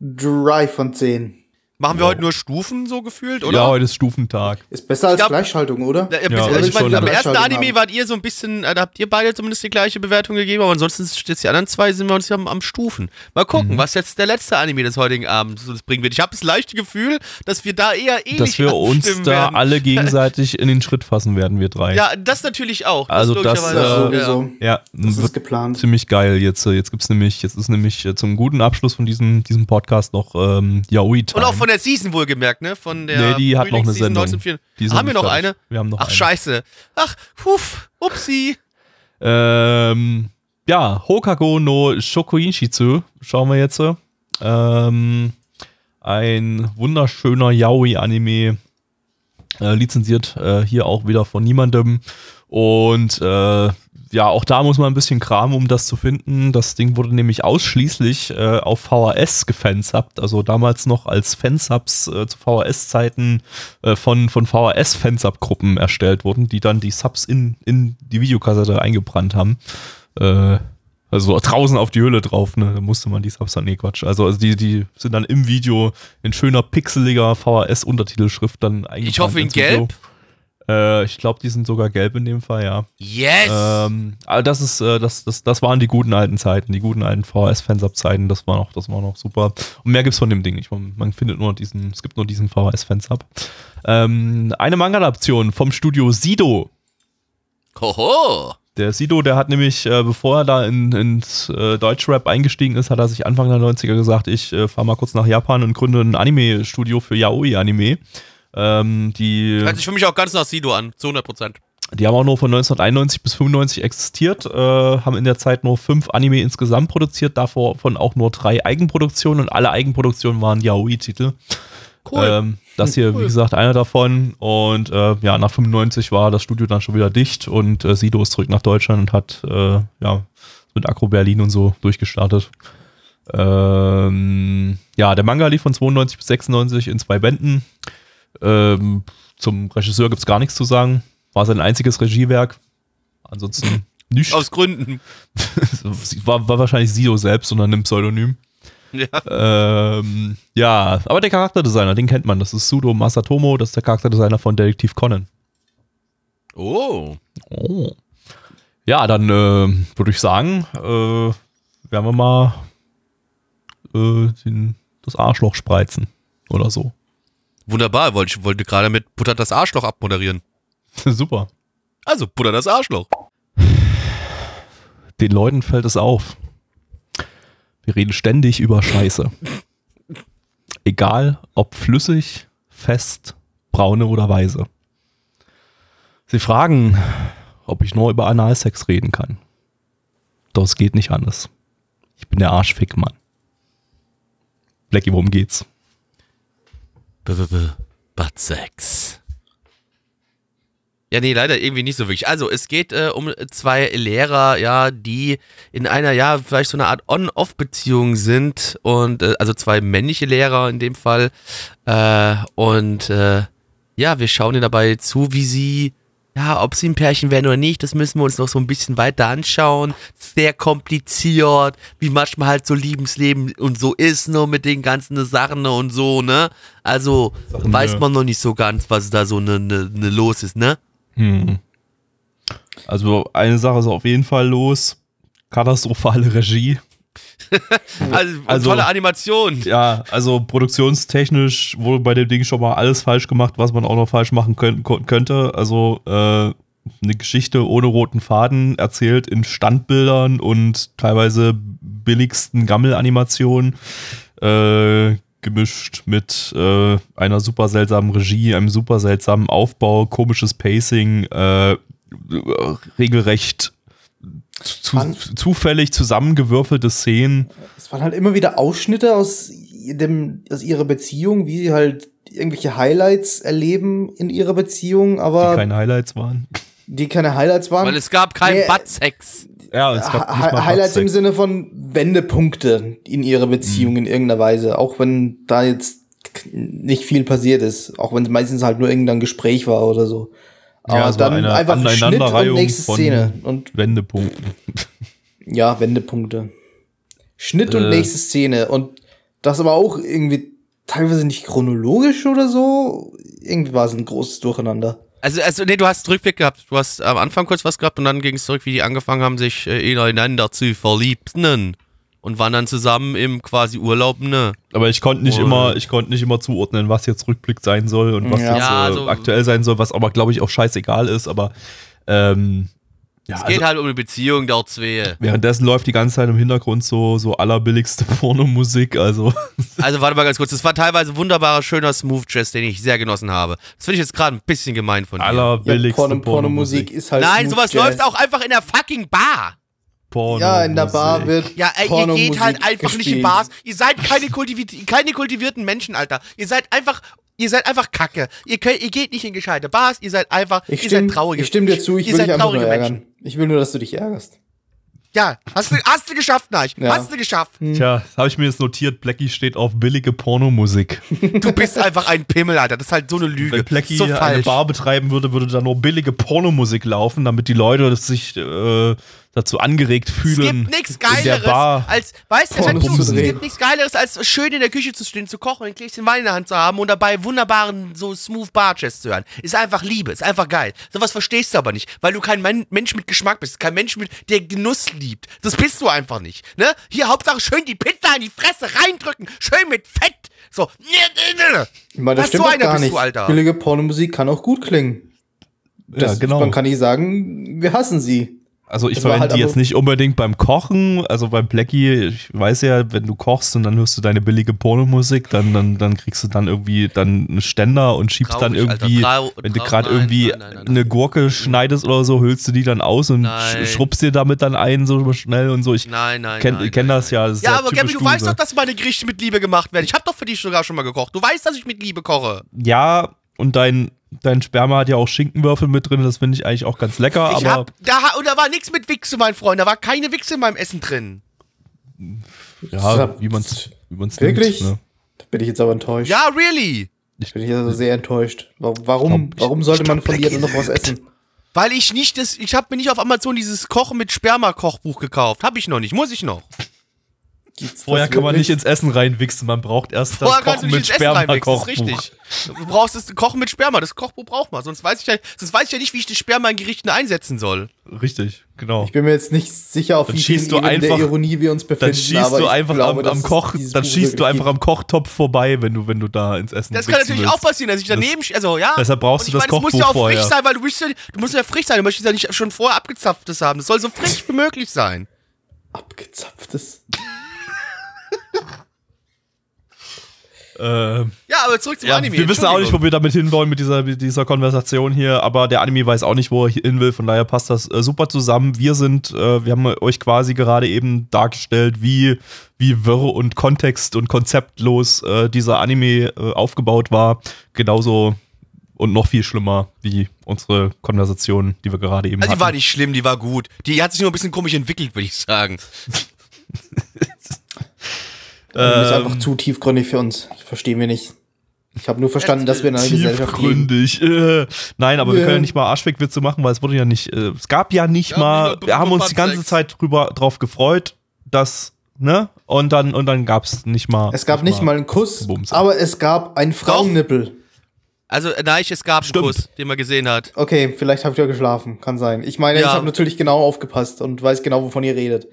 3 von 10. Machen wir wow. heute nur Stufen so gefühlt, oder? Ja, heute ist Stufentag. Ist besser als glaub, Gleichschaltung, oder? Ja, ja, ich meine, beim ersten Anime haben. wart ihr so ein bisschen, äh, da habt ihr beide zumindest die gleiche Bewertung gegeben, aber ansonsten jetzt die anderen zwei sind wir uns ja am, am Stufen. Mal gucken, mhm. was jetzt der letzte Anime des heutigen Abends uns bringen wird. Ich habe das leichte Gefühl, dass wir da eher ähnlich Dass wir uns da werden. alle [laughs] gegenseitig in den Schritt fassen werden, wir drei. Ja, das natürlich auch. Das also das, äh, sowieso. Ja, das ist geplant. Ziemlich geil. Jetzt, äh, jetzt gibt's nämlich, jetzt ist nämlich äh, zum guten Abschluss von diesem, diesem Podcast noch ähm, Yaoi Time. Und auch von der Season wohlgemerkt gemerkt, ne? Von der nee, die hat noch eine Sendung. Haben wir noch fertig. eine? Wir haben noch Ach, eine. scheiße. Ach, huf, upsi. Ähm, ja, Hokago no Shokuinshitsu schauen wir jetzt. Ähm, ein wunderschöner Yaoi-Anime, äh, lizenziert äh, hier auch wieder von niemandem. Und äh, ja, auch da muss man ein bisschen kramen, um das zu finden. Das Ding wurde nämlich ausschließlich äh, auf VHS gefansubbt, also damals noch als Fansubs äh, zu VHS-Zeiten äh, von, von VHS-Fansub-Gruppen erstellt wurden, die dann die Subs in, in die Videokassette eingebrannt haben. Äh, also draußen auf die Hülle drauf, ne? Da musste man die Subs dann, nee, Quatsch. Also, also die, die sind dann im Video in schöner pixeliger VHS-Untertitelschrift dann eingebrannt. Ich hoffe in gelb. Äh, ich glaube, die sind sogar gelb in dem Fall, ja. Yes! Ähm, aber das ist, äh, das, das, das waren die guten alten Zeiten, die guten alten VHS-Fansub-Zeiten, das war noch, das war noch super. Und mehr gibt's von dem Ding nicht. Man, man findet nur diesen, es gibt nur diesen VHS-Fansub. Ähm, eine Manga-Adaption vom Studio Sido. Hoho! Der Sido, der hat nämlich, äh, bevor er da in, ins äh, Deutschrap eingestiegen ist, hat er sich Anfang der 90er gesagt, ich äh, fahre mal kurz nach Japan und gründe ein Anime-Studio für Yaoi-Anime. Ähm, die, Hört sich für mich auch ganz nach Sido an, zu 100 Prozent. die haben auch nur von 1991 bis 95 existiert, äh, haben in der Zeit nur fünf Anime insgesamt produziert, davon auch nur drei Eigenproduktionen und alle Eigenproduktionen waren Yaoi-Titel. Cool. Ähm, das hier, wie gesagt, einer davon. Und äh, ja, nach 95 war das Studio dann schon wieder dicht und äh, Sido ist zurück nach Deutschland und hat äh, ja mit Akro Berlin und so durchgestartet. Ähm, ja, der Manga lief von 92 bis 96 in zwei Bänden. Ähm, zum Regisseur gibt es gar nichts zu sagen. War sein einziges Regiewerk. Ansonsten [laughs] nichts. Aus Gründen. [laughs] war, war wahrscheinlich Sido selbst unter einem Pseudonym. Ja. Ähm, ja, aber der Charakterdesigner, den kennt man. Das ist Sudo Masatomo, das ist der Charakterdesigner von Detektiv Conan. Oh. Oh. Ja, dann äh, würde ich sagen, äh, werden wir mal äh, den, das Arschloch spreizen oder so. Wunderbar, wollte ich wollte gerade mit Butter das Arschloch abmoderieren. [laughs] Super. Also, Butter das Arschloch. Den Leuten fällt es auf. Wir reden ständig über Scheiße. Egal, ob flüssig, fest, braune oder weiße. Sie fragen, ob ich nur über Analsex reden kann. Doch es geht nicht anders. Ich bin der Arschfickmann. Blackie, worum geht's? B -b -b Butt Sex. Ja, nee, leider irgendwie nicht so wirklich. Also, es geht äh, um zwei Lehrer, ja, die in einer, ja, vielleicht so eine Art On-Off-Beziehung sind und, äh, also zwei männliche Lehrer in dem Fall. Äh, und, äh, ja, wir schauen ihnen dabei zu, wie sie, ja, ob sie ein Pärchen werden oder nicht, das müssen wir uns noch so ein bisschen weiter anschauen. Sehr kompliziert, wie manchmal halt so Liebensleben und so ist, nur mit den ganzen Sachen und so, ne? Also, Sachen, weiß man noch nicht so ganz, was da so ne, ne, ne los ist, ne? Hm. Also eine Sache ist auf jeden Fall los. Katastrophale Regie. [laughs] Also, Also- tolle Animation. Ja, also produktionstechnisch wurde bei dem Ding schon mal alles falsch gemacht, was man auch noch falsch machen könnt, ko- könnte. Also äh, eine Geschichte ohne roten Faden erzählt in Standbildern und teilweise billigsten Gammelanimationen. Äh, gemischt mit äh, einer super seltsamen Regie, einem super seltsamen Aufbau, komisches Pacing, äh, regelrecht zu, Fun- zufällig zusammengewürfelte Szenen. Es waren halt immer wieder Ausschnitte aus, dem, aus ihrer Beziehung, wie sie halt irgendwelche Highlights erleben in ihrer Beziehung, die aber keine Highlights waren. die keine Highlights waren. Weil es gab keinen Nee. Butt-Sex. Ja, es gab nicht mal Highlights im. Sinne von Wendepunkte in ihrer Beziehung in irgendeiner Weise, auch wenn da jetzt nicht viel passiert ist, auch wenn es meistens halt nur irgendein Gespräch war oder so. Aber Ja, war dann eine einfach Schnitt und nächste Szene und Wendepunkten. [laughs] ja, Wendepunkte. Schnitt und Äh. nächste Szene und das aber auch irgendwie teilweise nicht chronologisch oder so. Irgendwie war es ein großes Durcheinander. Also, also, nee, du hast Rückblick gehabt. Du hast am Anfang kurz was gehabt und dann ging es zurück, wie die angefangen haben, sich äh, ineinander zu verliebten. Und waren dann zusammen im quasi Urlaub, ne? Aber ich konnte nicht Oh. immer, ich konnte nicht immer zuordnen, was jetzt Rückblick sein soll und was Ja. jetzt Ja, äh, also- aktuell sein soll, was aber glaube ich auch scheißegal ist. Aber ähm, ja, Es also, geht halt um eine Beziehung der zwei. währenddessen läuft die ganze Zeit im Hintergrund so so allerbilligste [laughs] Pornomusik. Also [laughs] Also, warte mal ganz kurz. Das war teilweise wunderbarer, schöner Smooth Jazz, den ich sehr genossen habe. Das finde ich jetzt gerade ein bisschen gemein von dir. Ja, allerbilligste Porno, Pornomusik ist halt. Nein, sowas läuft auch einfach in der fucking Bar. Pornomusik. Ja, in der Bar wird. Ja, ey, ihr geht halt einfach nicht in gespielt. Bars. Ihr seid keine, kultiviert, keine kultivierten Menschen, Alter. Ihr seid einfach Ihr seid einfach Kacke. Ihr, könnt, ihr geht nicht in gescheite Bars, ihr seid einfach, Ich ihr stimme, seid traurige ich stimme dir zu, ich ihr will seid traurige nur Menschen. ärgern. Ich will nur, dass du dich ärgerst. Ja, hast du, hast du geschafft, Neich. Ja. Hast du geschafft. Tja, das habe ich mir jetzt notiert. Blackie steht auf billige Pornomusik. Du bist einfach ein Pimmel, Alter. Das ist halt so eine Lüge. Wenn Blackie so eine falsch. Bar betreiben würde, würde da nur billige Pornomusik laufen, damit die Leute sich äh, dazu angeregt Es fühlen. gibt nichts Geileres Bar. als, weißt du, es gibt nichts Geileres als schön in der Küche zu stehen, zu kochen, ein Gläschen Wein in der Hand zu haben und dabei wunderbaren, so smooth Barchest zu hören. Ist einfach Liebe, ist einfach geil. Sowas verstehst du aber nicht, weil du kein Men Mensch mit Geschmack bist, kein Mensch mit, der Genuss liebt. Das bist du einfach nicht, ne? Hier, Hauptsache schön die Pizza in die Fresse reindrücken, schön mit Fett. So, Ich meine, das Was, stimmt so doch einer gar bist nicht. du, Alter. Billige Pornomusik kann auch gut klingen. Das, ja, genau. Man kann nicht sagen, wir hassen sie. Also ich Das war verwende halt die jetzt nicht unbedingt beim Kochen. Also beim Blackie, ich weiß ja, wenn du kochst und dann hörst du deine billige Pornomusik, dann, dann, dann kriegst du dann irgendwie dann einen Ständer und schiebst dann Traurig, Alter. irgendwie, Trau- wenn du gerade irgendwie nein, nein, nein, eine nein. Gurke schneidest oder so, hüllst du die dann aus und schrubbst dir damit dann ein, so schnell und so. Ich Nein, nein, kenn, nein, kenn nein, das ja. Das Ja, aber Gabby, du weißt doch, dass meine Gerichte mit Liebe gemacht werden. Ich habe doch für dich sogar schon mal gekocht. Du weißt, dass ich mit Liebe koche. Ja, und dein, dein Sperma hat ja auch Schinkenwürfel mit drin, das finde ich eigentlich auch ganz lecker, Ich aber hab, da, und da war nichts mit Wichse, mein Freund. Da war keine Wichse in meinem Essen drin. ja, wie man es wie man's Wirklich? Nimmt, ne? Da bin ich jetzt aber enttäuscht. Ja, really. Bin ich also sehr enttäuscht. Wa- Warum, glaub, warum ich- sollte ich man glaub, von dir noch was essen? Weil ich nicht das, ich habe mir nicht auf Amazon dieses Kochen mit Sperma-Kochbuch gekauft. Habe ich noch nicht, muss ich noch. Gibt's Vorher das kann man nicht ins Essen reinwichsen, man braucht erst das Vorher kannst du Kochen nicht mit ins Essen Sperma das Kochbuch. ist richtig. Du brauchst das Kochen mit Sperma, das Kochbuch braucht man. Sonst weiß ich ja, sonst weiß ich ja nicht, wie ich das Sperma in Gerichten einsetzen soll. Richtig, genau. Ich bin mir jetzt nicht sicher, auf Dann wie schießt du Ebenen der einfach- Ironie wir uns befinden. Dann schießt aber du ich einfach glaube, am, am Koch, dann schießt du einfach am Kochtopf vorbei, wenn du, wenn du da ins Essen Das kann natürlich willst. auch passieren, dass ich daneben, sch- also ja. Deshalb brauchst Und du das meine, es muss ja Kochbuch auch frisch vorher. sein, weil du musst ja, du musst ja frisch sein, du möchtest ja nicht schon vorher abgezapftes haben. Das soll so frisch wie möglich sein. Abgezapftes. Ähm, Ja, aber zurück zum ja, Anime. wir wissen auch nicht, wo wir damit hinwollen mit dieser, mit dieser Konversation hier, aber der Anime weiß auch nicht, wo er hin will, von daher passt das äh, super zusammen. Wir sind, äh, wir haben euch quasi gerade eben dargestellt, wie, wie wirr und kontext- und konzeptlos äh, dieser Anime äh, aufgebaut war. Genauso und noch viel schlimmer wie unsere Konversation, die wir gerade eben Also die hatten. war nicht schlimm, die war gut. Die hat sich nur ein bisschen komisch entwickelt, würde ich sagen. [laughs] Das ist Ähm, einfach zu tiefgründig für uns. Das verstehen wir nicht. Ich habe nur verstanden, dass wir in einer Gesellschaft leben. Tiefgründig. Äh. Nein, aber wir Ja. können ja nicht mal Arschwegwitze machen, weil es wurde ja nicht. Äh, es gab ja nicht Ja, mal. Wir haben uns die ganze. Zeit drüber drauf gefreut, dass ne und dann und dann gab es nicht mal. Es gab nicht mal einen Kuss, Bums. aber es gab einen Frauennippel. Also, äh, nein, es gab Stimmt. einen Kuss, den man gesehen hat. Okay, vielleicht habe ich ja geschlafen. Kann sein. Ich meine, Ja. ich habe natürlich genau aufgepasst und weiß genau, wovon ihr redet.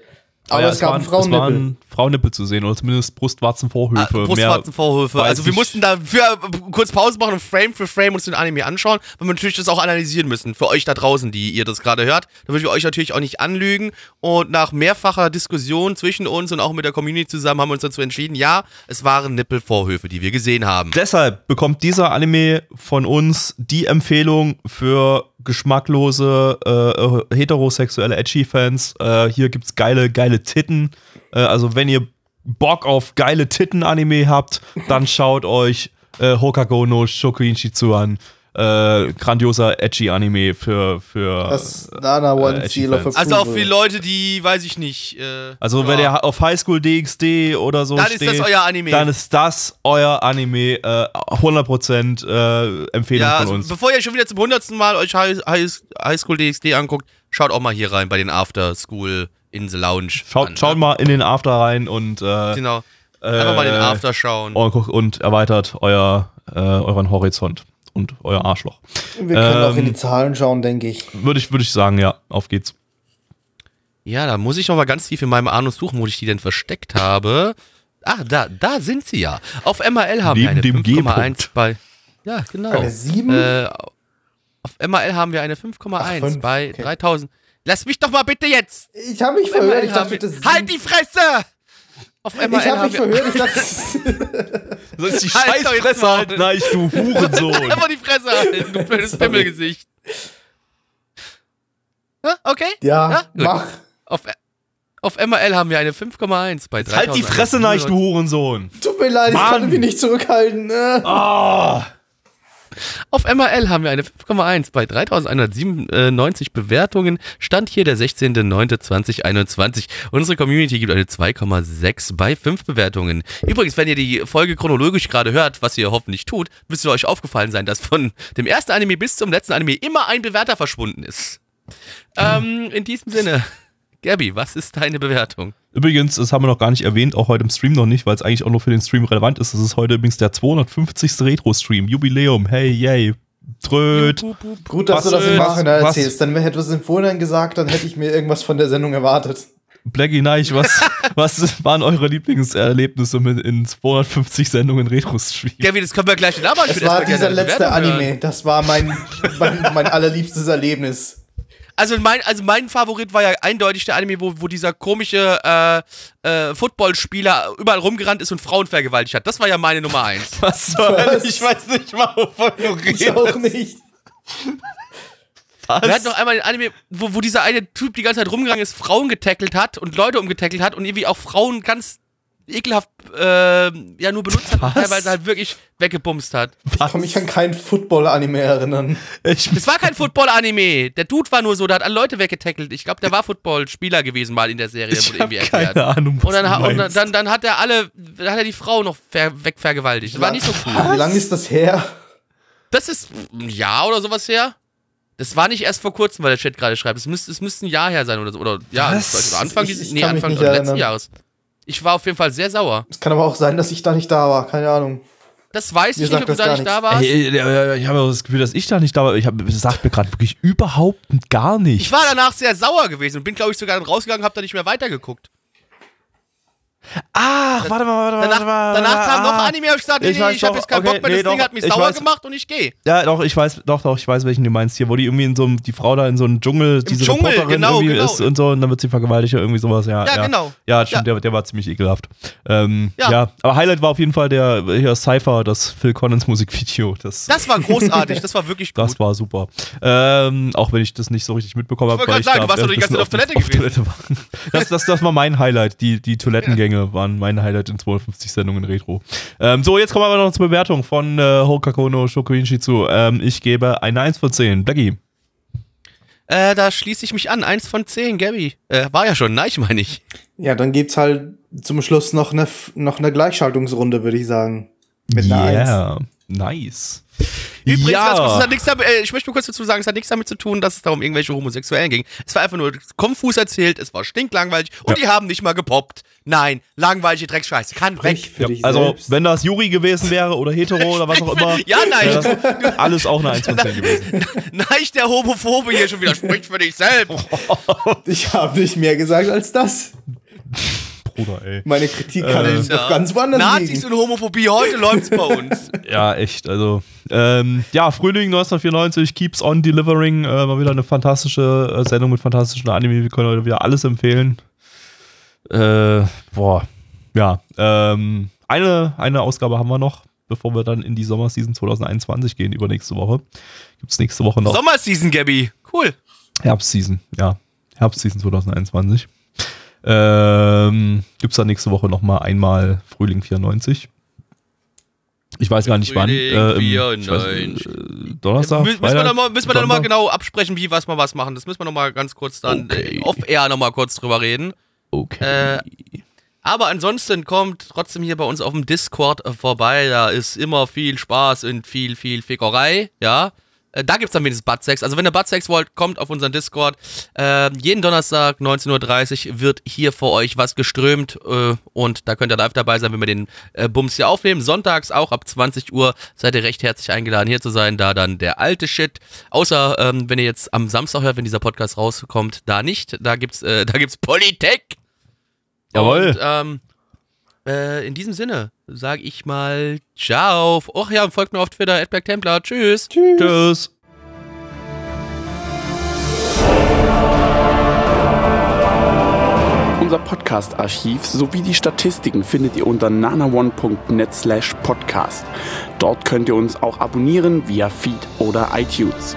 Aber ja, es gab waren, einen Frauennippel. Es waren Frauennippel zu sehen oder zumindest Brustwarzenvorhöfe. Ah, Brustwarzenvorhöfe. Also wir mussten da für, kurz Pause machen und Frame für Frame uns den Anime anschauen, weil wir natürlich das auch analysieren müssen. Für euch da draußen, die ihr das gerade hört. Damit wir euch natürlich auch nicht anlügen. Und nach mehrfacher Diskussion zwischen uns und auch mit der Community zusammen haben wir uns dazu entschieden, ja, es waren Nippelvorhöfe, die wir gesehen haben. Deshalb bekommt dieser Anime von uns die Empfehlung für geschmacklose äh, heterosexuelle Edgy-Fans. Äh, hier gibt's geile, geile Titten. Äh, also wenn ihr Bock auf geile Titten-Anime habt, dann schaut euch äh, Hokago no Shokuin Shitsu an. Äh, grandioser Edgy-Anime für, für Das Nana One äh, of Edgy-Fans. Also auch für Leute, die, weiß ich nicht. Äh, Also wenn ihr auf Highschool DxD oder so Dann ist steht, das euer Anime. dann ist das euer Anime. Äh, 100% äh, Empfehlung ja, von also uns. bevor ihr schon wieder zum hundertsten Mal euch High, High, High School DxD anguckt, schaut auch mal hier rein bei den After School in the Lounge. Schaut, an, schaut ne? mal in den After rein und, äh, Genau. Einfach mal den äh, After schauen. und, und erweitert euer, äh, euren Horizont und euer Arschloch. Wir können auch in die ähm, Zahlen schauen, denke ich. Würde ich, würde ich sagen, ja, auf geht's. Ja, da muss ich noch mal ganz tief in meinem Anus suchen, wo ich die denn versteckt habe. Ah, da, da sind sie ja. Auf MRL haben wir Neben eine dem 5,1 G-Punkt. bei. Ja, genau. Eine 7? Äh, auf MRL haben wir eine 5,1 Ach, fünf, bei okay. 3000. Lass mich doch mal bitte jetzt. Ich habe mich verhört. Ich dachte, wir, das halt die Fresse! Auf MRL Ich habe haben mich wir verhört. Ich dachte, [laughs] ist die Halt doch jetzt Scheißfresse, mal. halt, nein, du Hurensohn. [laughs] einfach die Fresse halten, du [laughs] blödes. Pimmelgesicht. Ja, okay. ja, gut. mach. Auf, auf MRL haben wir eine 5,1 bei 3000. halt die Fresse, nein, du Hurensohn. Tut mir leid, ich Mann. konnte mich nicht zurückhalten. Äh. Ah, Auf MRL haben wir eine 5,1 bei 3197 Bewertungen. Stand hier der 16.09.2021. Unsere Community gibt eine 2,6 bei 5 Bewertungen. Übrigens, wenn ihr die Folge chronologisch gerade hört, was ihr hoffentlich tut, müsste euch aufgefallen sein, dass von dem ersten Anime bis zum letzten Anime immer ein Bewerter verschwunden ist. Ähm, in diesem Sinne, Gabby, was ist deine Bewertung? Übrigens, das haben wir noch gar nicht erwähnt, auch heute im Stream noch nicht, weil es eigentlich auch nur für den Stream relevant ist. Das ist heute übrigens der 250. Retro-Stream. Jubiläum. Hey, yay. Tröd. Gut, dass was, du das im Nachhinein erzählst. Dann hättest du es im Vorhinein gesagt, dann hätte ich mir irgendwas von der Sendung erwartet. Blackie Neich, was, [laughs] was waren eure Lieblingserlebnisse mit in 250 Sendungen Retro-Stream? Gabby, das können wir gleich in Arbeit Das war dieser letzte Anime. Das war mein, mein, mein allerliebstes Erlebnis. Also mein, also mein Favorit war ja eindeutig der Anime, wo, wo dieser komische äh, äh, Footballspieler überall rumgerannt ist und Frauen vergewaltigt hat. Das war ja meine Nummer eins. [laughs] Was soll Ich weiß nicht mal, wovon du redest. Ich auch nicht. Was? Wir hatten noch einmal den Anime, wo, wo dieser eine Typ die ganze Zeit rumgegangen ist, Frauen getackelt hat und Leute umgetackelt hat und irgendwie auch Frauen ganz ekelhaft äh, ja nur benutzt hat, teilweise halt wirklich weggebumst hat. Was? Ich kann mich an kein Football-Anime erinnern. Ich es war kein Football-Anime. Der Dude war nur so, der hat alle Leute weggetackelt. Ich glaube, der war Football-Spieler gewesen mal in der Serie. Ich wurde irgendwie erklärt. keine Ahnung, was und dann, und dann, dann, dann, hat er alle, dann hat er die Frau noch wegvergewaltigt. Das war nicht so cool. Wie lange ist das her? Das ist ein Jahr oder sowas her. Das war nicht erst vor kurzem, weil der Chat gerade schreibt. Es müsste, es müsste ein Jahr her sein oder so. Oder ja, Anfang dieses, nee, Anfang letzten Jahres. Ich war auf jeden Fall sehr sauer. Es kann aber auch sein, dass ich da nicht da war. Keine Ahnung. Das weiß Mir ich nicht, ob du da nicht da warst. Ey, ich habe das Gefühl, dass ich da nicht da war. Ich habe, das sagt mir gerade wirklich überhaupt gar nicht. Ich war danach sehr sauer gewesen und bin, glaube ich, sogar dann rausgegangen und habe da nicht mehr weitergeguckt. Ach, warte mal, warte mal. Danach, warte danach kam noch Anime und ich sagte, ich, nee, ich habe jetzt keinen okay, Bock mehr, nee, das doch, Ding hat mich sauer weiß, gemacht und ich gehe. Ja, doch, ich weiß, doch, doch, ich weiß, welchen du meinst hier, wo die irgendwie in so einem, die Frau da in so einem Dschungel, Im diese Dschungel, Reporterin genau, irgendwie genau. ist und so und dann wird sie vergewaltigt oder irgendwie sowas, ja. Ja, ja. genau. Ja, stimmt, ja. Der, der war ziemlich ekelhaft. Ähm, ja. ja. aber Highlight war auf jeden Fall der hier Cypher, das Phil Collins Musikvideo. Das, das war großartig, das war wirklich [laughs] gut. Das war super. Ähm, auch wenn ich das nicht so richtig mitbekommen habe. Ich wollte gerade sagen, du warst doch die ganze Zeit [laughs] auf Toilette gewesen. das, war mein Highlight, die, die Toilettengänge waren mein Highlight in 250 Sendungen Retro. Ähm, so, jetzt kommen wir aber noch zur Bewertung von äh, Hokakono Shokuinshitsu. Ähm, ich gebe eine 1 von 10. Blackie. Äh, da schließe ich mich an. 1 von 10, Gabby. Äh, war ja schon, nein, ich meine ich. Ja, dann gibt's halt zum Schluss noch eine, noch eine Gleichschaltungsrunde, würde ich sagen. Mit einer yeah. 1. Nice. Übrigens, ja. kurz, es hat nichts damit, äh, ich möchte nur kurz dazu sagen, es hat nichts damit zu tun, dass es da um irgendwelche Homosexuellen ging. Es war einfach nur konfus erzählt, es war stinklangweilig und ja. die haben nicht mal gepoppt. Nein, langweilige Dreckscheiße, kann weg. Ja, also, selbst. wenn das Juri gewesen wäre oder hetero oder was auch immer. [laughs] ja, nein. alles auch eine 1 von 10 gewesen. [laughs] Nein, der Homophobe hier schon wieder spricht für dich selbst. [laughs] ich habe nicht mehr gesagt als das. Bruder, ey. Meine Kritik kann äh, doch ganz woanders Nazis liegen. und Homophobie, heute läuft's bei uns. ja, echt, also. Ähm, ja, Frühling 1994, Keeps on Delivering, äh, mal wieder eine fantastische äh, Sendung mit fantastischen Anime. Wir können heute wieder alles empfehlen. Äh, boah, ja. Ähm, eine, eine Ausgabe haben wir noch, bevor wir dann in die Sommerseason 2021 gehen, übernächste Woche. Gibt's nächste Woche noch. Sommerseason, Gabby. Cool. Herbstseason, ja. Herbstseason 2021. Ähm, Gibt es da nächste Woche nochmal einmal Frühling 94. Ich weiß gar nicht wann. Äh, im, weiß, äh, Donnerstag? Müssen wir nochmal noch genau absprechen, wie was wir was machen. Das müssen wir nochmal ganz kurz dann okay. äh, off-air nochmal kurz drüber reden. Okay. Äh, aber ansonsten kommt trotzdem hier bei uns auf dem Discord vorbei. Da ist immer viel Spaß und viel, viel Fickerei. Ja. Äh, da gibt es dann wenigstens Buttsex. Also wenn ihr Buttsex wollt, kommt auf unseren Discord. Äh, jeden Donnerstag 19.30 Uhr wird hier vor euch was geströmt äh, und da könnt ihr live dabei sein, wenn wir den äh, Bums hier aufnehmen. Sonntags auch ab 20 Uhr seid ihr recht herzlich eingeladen hier zu sein, da dann der alte Shit. Außer ähm, wenn ihr jetzt am Samstag hört, wenn dieser Podcast rauskommt, da nicht. Da gibt's, äh, [laughs] da gibt's Polytech. Jawohl. Und, ähm, äh, in diesem Sinne sage ich mal Ciao. Och ja, folgt mir auf Twitter, Templar. Tschüss. Tschüss. Tschüss. Unser Podcast-Archiv sowie die Statistiken findet ihr unter nanaone.net slash podcast. Dort könnt ihr uns auch abonnieren via Feed oder iTunes.